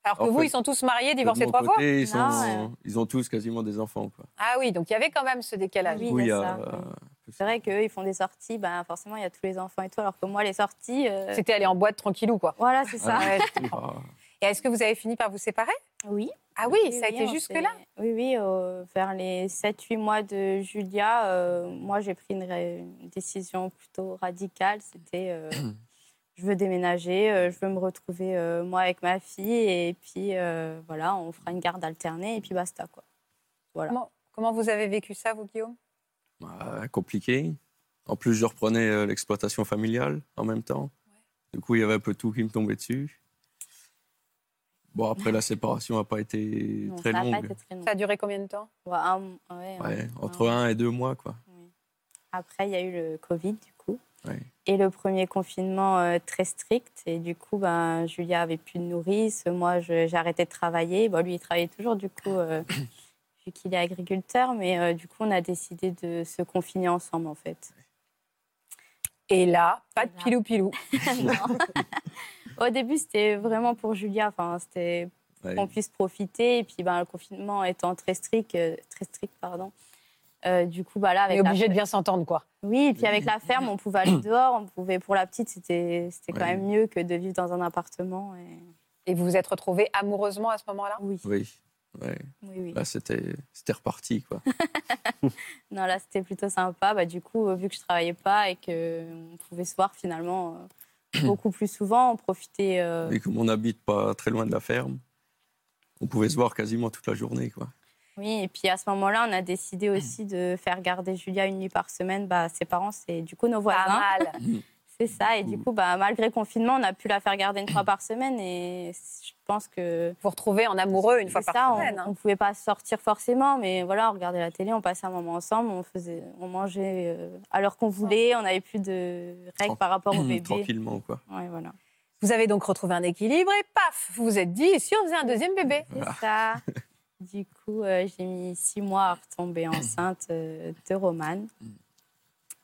Alors que en vous, fait, ils sont tous mariés, divorcés trois fois ils, sont, Non, ouais. ils ont tous quasiment des enfants. Quoi. Ah oui, donc il y avait quand même ce décalage. Oui, Du coup, il y a il ça, euh, oui. C'est vrai qu'eux, ils font des sorties, ben, forcément, il y a tous les enfants et tout, alors que moi, les sorties. euh, C'était aller en boîte tranquillou, quoi. Voilà, c'est ça. Ouais, ah, Et est-ce que vous avez fini par vous séparer? Oui. Ah oui, ça a été jusque-là? Oui, oui, euh, vers les 7-8 mois de Julia, euh, moi, j'ai pris une, ré- une décision plutôt radicale. C'était euh, je veux déménager, euh, je veux me retrouver euh, moi avec ma fille, et puis euh, voilà, on fera une garde alternée, et puis basta, quoi. Voilà. Comment, comment vous avez vécu ça, vous, Guillaume? Bah, compliqué. En plus, je reprenais euh, l'exploitation familiale en même temps. Du coup, il y avait un peu tout qui me tombait dessus. Bon, après, la séparation n'a pas été Non, très ça a longue. pas été très long. Ça a duré combien de temps? Ouais, un- ouais, Ouais, un- entre un et deux mois, quoi. Oui. Après, il y a eu le Covid, du coup. Et le premier confinement euh, très strict. Et du coup, ben, Julia avait plus de nourrice. Moi, j'ai arrêté de travailler. Bon, lui, il travaillait toujours, du coup, euh, vu qu'il est agriculteur. Mais euh, du coup, on a décidé de se confiner ensemble, en fait. Et là, pas de pilou-pilou. Non. Au début, c'était vraiment pour Julia. Enfin, c'était Ouais. qu'on puisse profiter. Et puis, ben, le confinement étant très strict, euh, très strict pardon. euh, du coup, bah, là, On avec est la obligé de bien s'entendre, quoi. Oui, et puis avec la ferme, on pouvait aller dehors. On pouvait, pour la petite, c'était c'était quand même mieux que de vivre dans un appartement. Et... Et vous vous êtes retrouvés amoureusement à ce moment-là? Oui, Oui. Ouais. oui, oui. Là, c'était c'était reparti, quoi. Non, là, c'était plutôt sympa. Bah, du coup, vu que je travaillais pas et qu'on pouvait se voir finalement euh, beaucoup plus souvent, on profitait. euh, Et comme on habite pas très loin de la ferme, on pouvait se voir quasiment toute la journée, quoi. Oui, et puis à ce moment-là, on a décidé aussi de faire garder Julia une nuit par semaine. Bah, ses parents, c'est du coup nos voisins. Pas mal. C'est ça. Et du coup, bah, malgré le confinement, on a pu la faire garder une fois par semaine. Et je pense que. Vous retrouvez en amoureux une fois c'est par ça, semaine. On hein. ne pouvait pas sortir forcément, mais voilà, on regardait la télé, on passait un moment ensemble, on, faisait, on mangeait euh, à l'heure qu'on voulait, on n'avait plus de règles par rapport au bébé. Tranquillement, quoi. Ouais, voilà. Vous avez donc retrouvé un équilibre et paf, vous vous êtes dit, et si on faisait un deuxième bébé C'est ça. Du coup, euh, j'ai mis six mois à retomber enceinte euh, de Romane.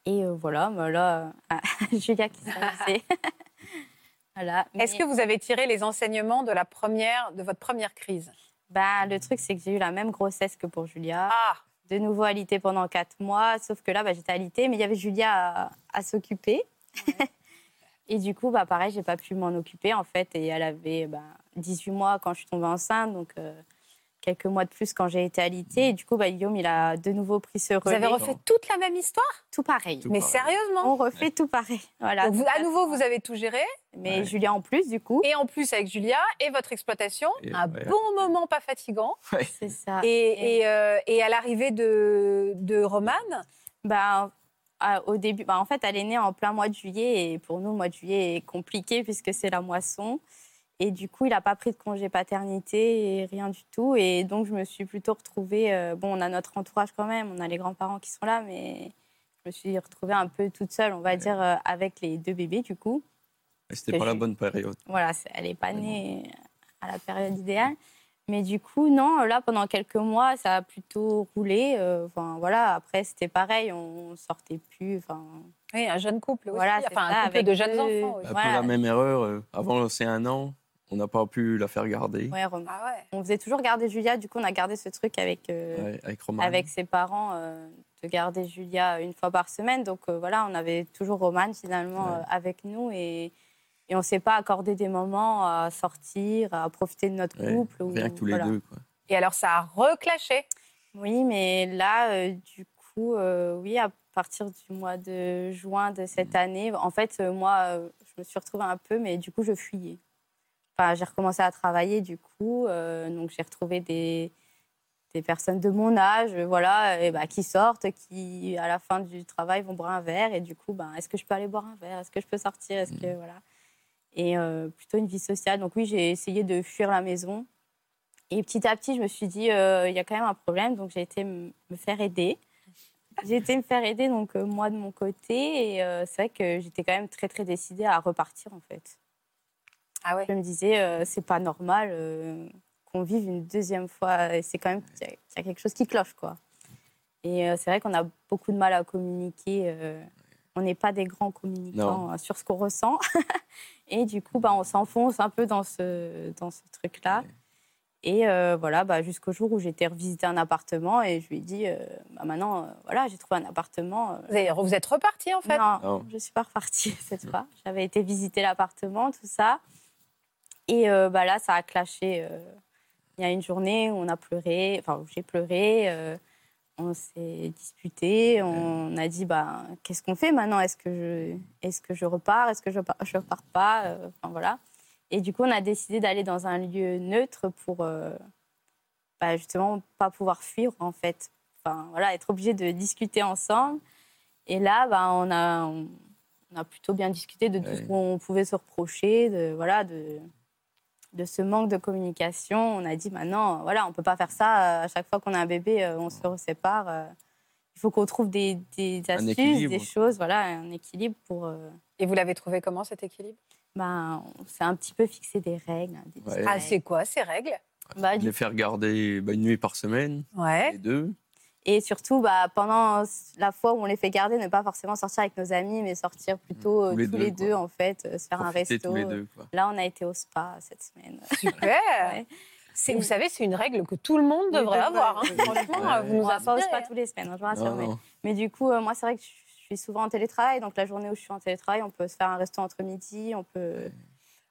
Et euh, voilà, bah là, euh, Julia qui s'est voilà. Est-ce que vous avez tiré les enseignements de, la première, de votre première crise? Bah, Le truc, c'est que j'ai eu la même grossesse que pour Julia. Ah, De nouveau alitée pendant quatre mois, sauf que là, bah, j'étais alitée, mais il y avait Julia à, à s'occuper. et du coup, bah, pareil, j'ai pas pu m'en occuper, en fait. Et elle avait bah, 18 mois quand je suis tombée enceinte, donc quelques mois de plus quand j'ai été alitée. Et du coup, bah, Guillaume, il a de nouveau pris ce vous relais. avez refait toute la même histoire? Tout pareil. Tout Mais pareil. sérieusement? On refait tout pareil. Voilà. Donc vous- À nouveau, vous avez tout géré, Mais Ouais. Julia en plus, du coup. et en plus avec Julia et votre exploitation, Et, un ouais. bon moment pas fatigant. C'est ça. Et, et, euh, et à l'arrivée de, de Romane, Bah, au début, bah, en fait, elle est née en plein mois de juillet et pour nous, le mois de juillet est compliqué puisque c'est la moisson. Et du coup, il n'a pas pris de congé paternité et rien du tout. Et donc, je me suis plutôt retrouvée. euh, bon, on a notre entourage quand même, on a les grands-parents qui sont là, mais je me suis retrouvée un peu toute seule, on va dire, euh, avec les deux bébés du coup. Et C'était pas la bonne période. Voilà, elle n'est pas née à la période idéale. Mais du coup, non, là, pendant quelques mois, ça a plutôt roulé. euh, Enfin, voilà, après, c'était pareil, on sortait plus. Enfin, oui, un jeune couple aussi, Voilà, enfin un couple avec de jeunes deux- enfants. aussi. Un peu Voilà. la même erreur. euh, avant, c'est un an. On n'a pas pu la faire garder ouais, Ah ouais. on faisait toujours garder Julia. Du coup, on a gardé ce truc avec, euh, ouais, avec Roman. avec ses parents euh, de garder Julia une fois par semaine. Donc euh, voilà, on avait toujours Romane finalement Ouais. euh, avec nous et, et on ne s'est pas accordé des moments à sortir, à profiter de notre Ouais, couple. ou- Rien que tous les voilà. deux, quoi. Et alors ça a reclashé. Oui, mais là, euh, du coup, euh, oui, à partir du mois de juin de cette année, en fait, euh, moi, euh, je me suis retrouvée un peu, mais du coup, je fuyais. Enfin, j'ai recommencé à travailler, du coup, euh, donc j'ai retrouvé des, des personnes de mon âge, euh, voilà, et bah, qui sortent, qui, à la fin du travail, vont boire un verre, et du coup, ben, est-ce que je peux aller boire un verre? Est-ce que je peux sortir? Est-ce que, voilà. Et euh, plutôt une vie sociale. Donc oui, j'ai essayé de fuir la maison. Et petit à petit, je me suis dit, euh, il y a quand même un problème. Donc, j'ai été me faire aider. J'ai été me faire aider, donc euh, moi de mon côté. Et euh, c'est vrai que j'étais quand même très, très décidée à repartir, en fait. Ah ouais. Je me disais, euh, c'est pas normal euh, qu'on vive une deuxième fois. Et C'est quand même qu'il y, a- qu'il y a quelque chose qui cloche, quoi. Et euh, c'est vrai qu'on a beaucoup de mal à communiquer. euh, on n'est pas des grands communicants sur ce qu'on ressent. et du coup, bah, on s'enfonce un peu dans ce, dans ce truc-là. Et euh, voilà, bah, jusqu'au jour où j'étais revisiter un appartement et je lui ai dit, euh, bah, maintenant, euh, voilà, j'ai trouvé un appartement. euh, Vous, avez- vous êtes reparti en fait? Non, Non. je suis pas repartie cette fois. J'avais été visiter l'appartement, tout ça. Et euh, bah là, ça a clashé. euh, Il y a une journée où on a pleuré, enfin, j'ai pleuré. euh, on s'est disputé. On a dit, bah, qu'est-ce qu'on fait maintenant? Est-ce que je, est-ce que je repars? Est-ce que je, je repars pas? Euh, Enfin, voilà. Et du coup, on a décidé d'aller dans un lieu neutre pour euh, bah, justement pas pouvoir fuir, en fait. Enfin, voilà, être obligé de discuter ensemble. Et là, bah, on, a, on, a plutôt bien discuté de tout ce qu'on pouvait se reprocher, de, voilà, de, de ce manque de communication. On a dit maintenant, voilà, on ne peut pas faire ça. euh, À chaque fois qu'on a un bébé, euh, on se sépare. euh, Il faut qu'on trouve des, astuces, des choses, voilà, un équilibre pour. Et vous l'avez trouvé comment cet équilibre? Ben, on s'est un petit peu fixé des règles. hein, des petites Ouais. Ah, c'est quoi ces règles? Bah, du les faire garder bah, une nuit par semaine, Ouais. les deux. Et surtout, bah, pendant la fois où on les fait garder, ne pas forcément sortir avec nos amis, mais sortir plutôt euh, Tous les tous deux, les quoi. deux, en fait, euh, se faire un resto. tous les deux. Quoi. Là, on a été au spa cette semaine. Super. Ouais. C'est- Vous savez, c'est une règle que tout le monde devrait avoir. hein. Franchement, Ouais. vous nous pas au inspirez. spa tous les semaines, hein, je vous rassure. Non, mais, non. mais du coup, euh, moi, c'est vrai que je suis souvent en télétravail. Donc, la journée où je suis en télétravail, on peut se faire un resto entre midi. On peut.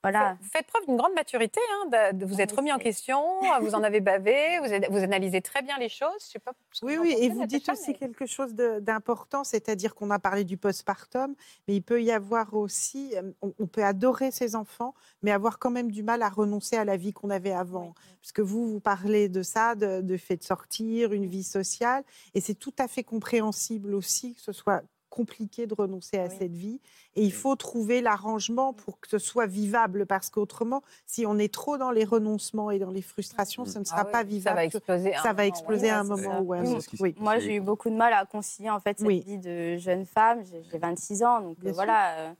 Voilà. Vous faites preuve d'une grande maturité. hein, de- de- vous On êtes remis en question, vous en avez bavé, vous, êtes- vous analysez très bien les choses. Je sais pas Oui, oui, et vous dites aussi mais- quelque chose d'important, c'est-à-dire qu'on a parlé du postpartum, mais il peut y avoir aussi, euh, on, on peut adorer ses enfants, mais avoir quand même du mal à renoncer à la vie qu'on avait avant. Parce que vous, vous parlez de ça, de, de fait de sortir, une vie sociale, et c'est tout à fait compréhensible aussi que ce soit compliqué de renoncer à Oui. cette vie. Et il faut trouver l'arrangement pour que ce soit vivable, parce qu'autrement, si on est trop dans les renoncements et dans les frustrations, ce ne sera Ah oui, pas Ça vivable. va exploser. Ça va moment, exploser ouais, à un moment ça. ou à un qui Oui. Moi, j'ai eu beaucoup de mal à concilier en fait cette Oui. vie de jeune femme. J'ai j'ai 26 ans, donc Bien euh, voilà, euh,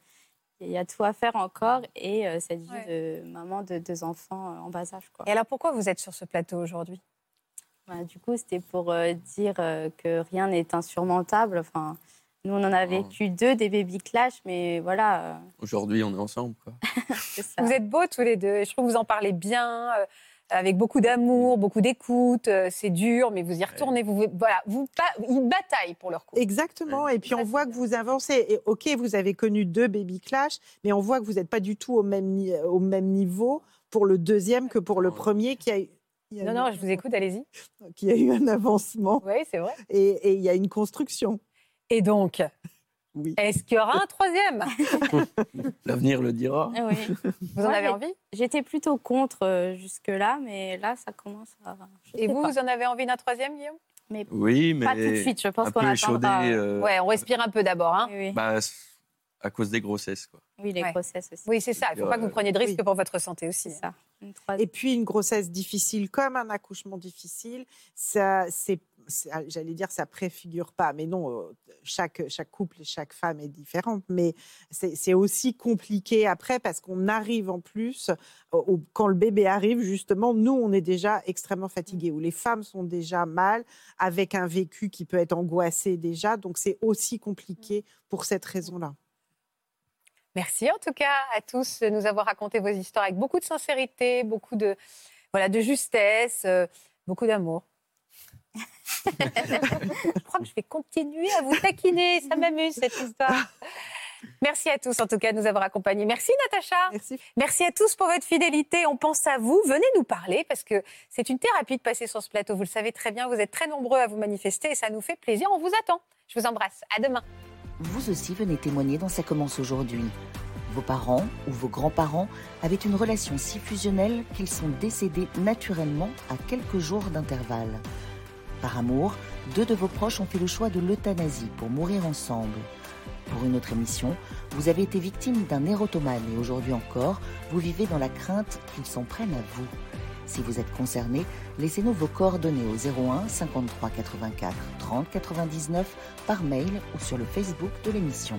il y a tout à faire encore et euh, cette vie Ouais. de maman de deux enfants euh, en bas âge. Quoi. Et alors, pourquoi vous êtes sur ce plateau aujourd'hui? Bah, du coup, c'était pour euh, dire euh, que rien n'est insurmontable. Enfin, nous, on en a Oh. vécu deux des baby clash, mais voilà, euh, Aujourd'hui, on est ensemble. Quoi. c'est ça. Vous êtes beaux tous les deux. Et je trouve que vous en parlez bien, euh, avec beaucoup d'amour, beaucoup d'écoute. euh, c'est dur, mais vous y retournez. Vous, voilà, vous, ils bataillent pour leur couple. Exactement. Et puis on voit que vous avancez. Et ok, vous avez connu deux baby clash, mais on voit que vous n'êtes pas du tout au même, au même niveau pour le deuxième que pour le premier qui a, eu- y Non, non, je vous écoute, allez-y. qui a eu un avancement Oui, c'est vrai. et, et il y a une construction. Et donc, Oui. est-ce qu'il y aura un troisième? L'avenir le dira. Ah oui. Vous en Ouais, avez envie? J'étais plutôt contre euh, jusque-là, mais là, ça commence à. je Et vous, pas. vous en avez envie d'un troisième, Guillaume? Oui, mais Pas tout de suite, je pense un qu'on peu attendra. échaudé. euh, Ouais, on respire un peu d'abord. Hein. Oui, bah, à cause des grossesses. Quoi. Oui, les Ouais. grossesses aussi. Oui, c'est ça. Il ne faut pas que vous preniez de risques Oui. pour votre santé aussi. C'est ça. Une troisième. Et puis une grossesse difficile comme un accouchement difficile, ça, c'est, c'est- j'allais dire, ça préfigure pas. Mais non, euh, chaque, chaque couple chaque femme est différente. Mais c'est, aussi compliqué après parce qu'on arrive en plus, quand le bébé arrive, justement, nous, on est déjà extrêmement fatigués, ou les femmes sont déjà mal, avec un vécu qui peut être angoissé déjà. Donc c'est aussi compliqué pour cette raison-là. Merci en tout cas à tous de nous avoir raconté vos histoires avec beaucoup de sincérité, beaucoup de, voilà, de justesse, euh, beaucoup d'amour. Je crois que je vais continuer à vous taquiner, ça m'amuse cette histoire. Merci à tous en tout cas de nous avoir accompagnés. Merci Natacha. Merci. Merci à tous pour votre fidélité. On pense à vous. Venez nous parler parce que c'est une thérapie de passer sur ce plateau. Vous le savez très bien. Vous êtes très nombreux à vous manifester et ça nous fait plaisir. On vous attend. Je vous embrasse. À demain. Vous aussi venez témoigner dans Ça commence aujourd'hui. Vos parents ou vos grands-parents avaient une relation si fusionnelle qu'ils sont décédés naturellement à quelques jours d'intervalle. Par amour, deux de vos proches ont fait le choix de l'euthanasie pour mourir ensemble. Pour une autre émission, vous avez été victime d'un érotomane et aujourd'hui encore, vous vivez dans la crainte qu'ils s'en prennent à vous. Si vous êtes concerné, laissez-nous vos coordonnées au 01 53 84 30 99 par mail ou sur le Facebook de l'émission.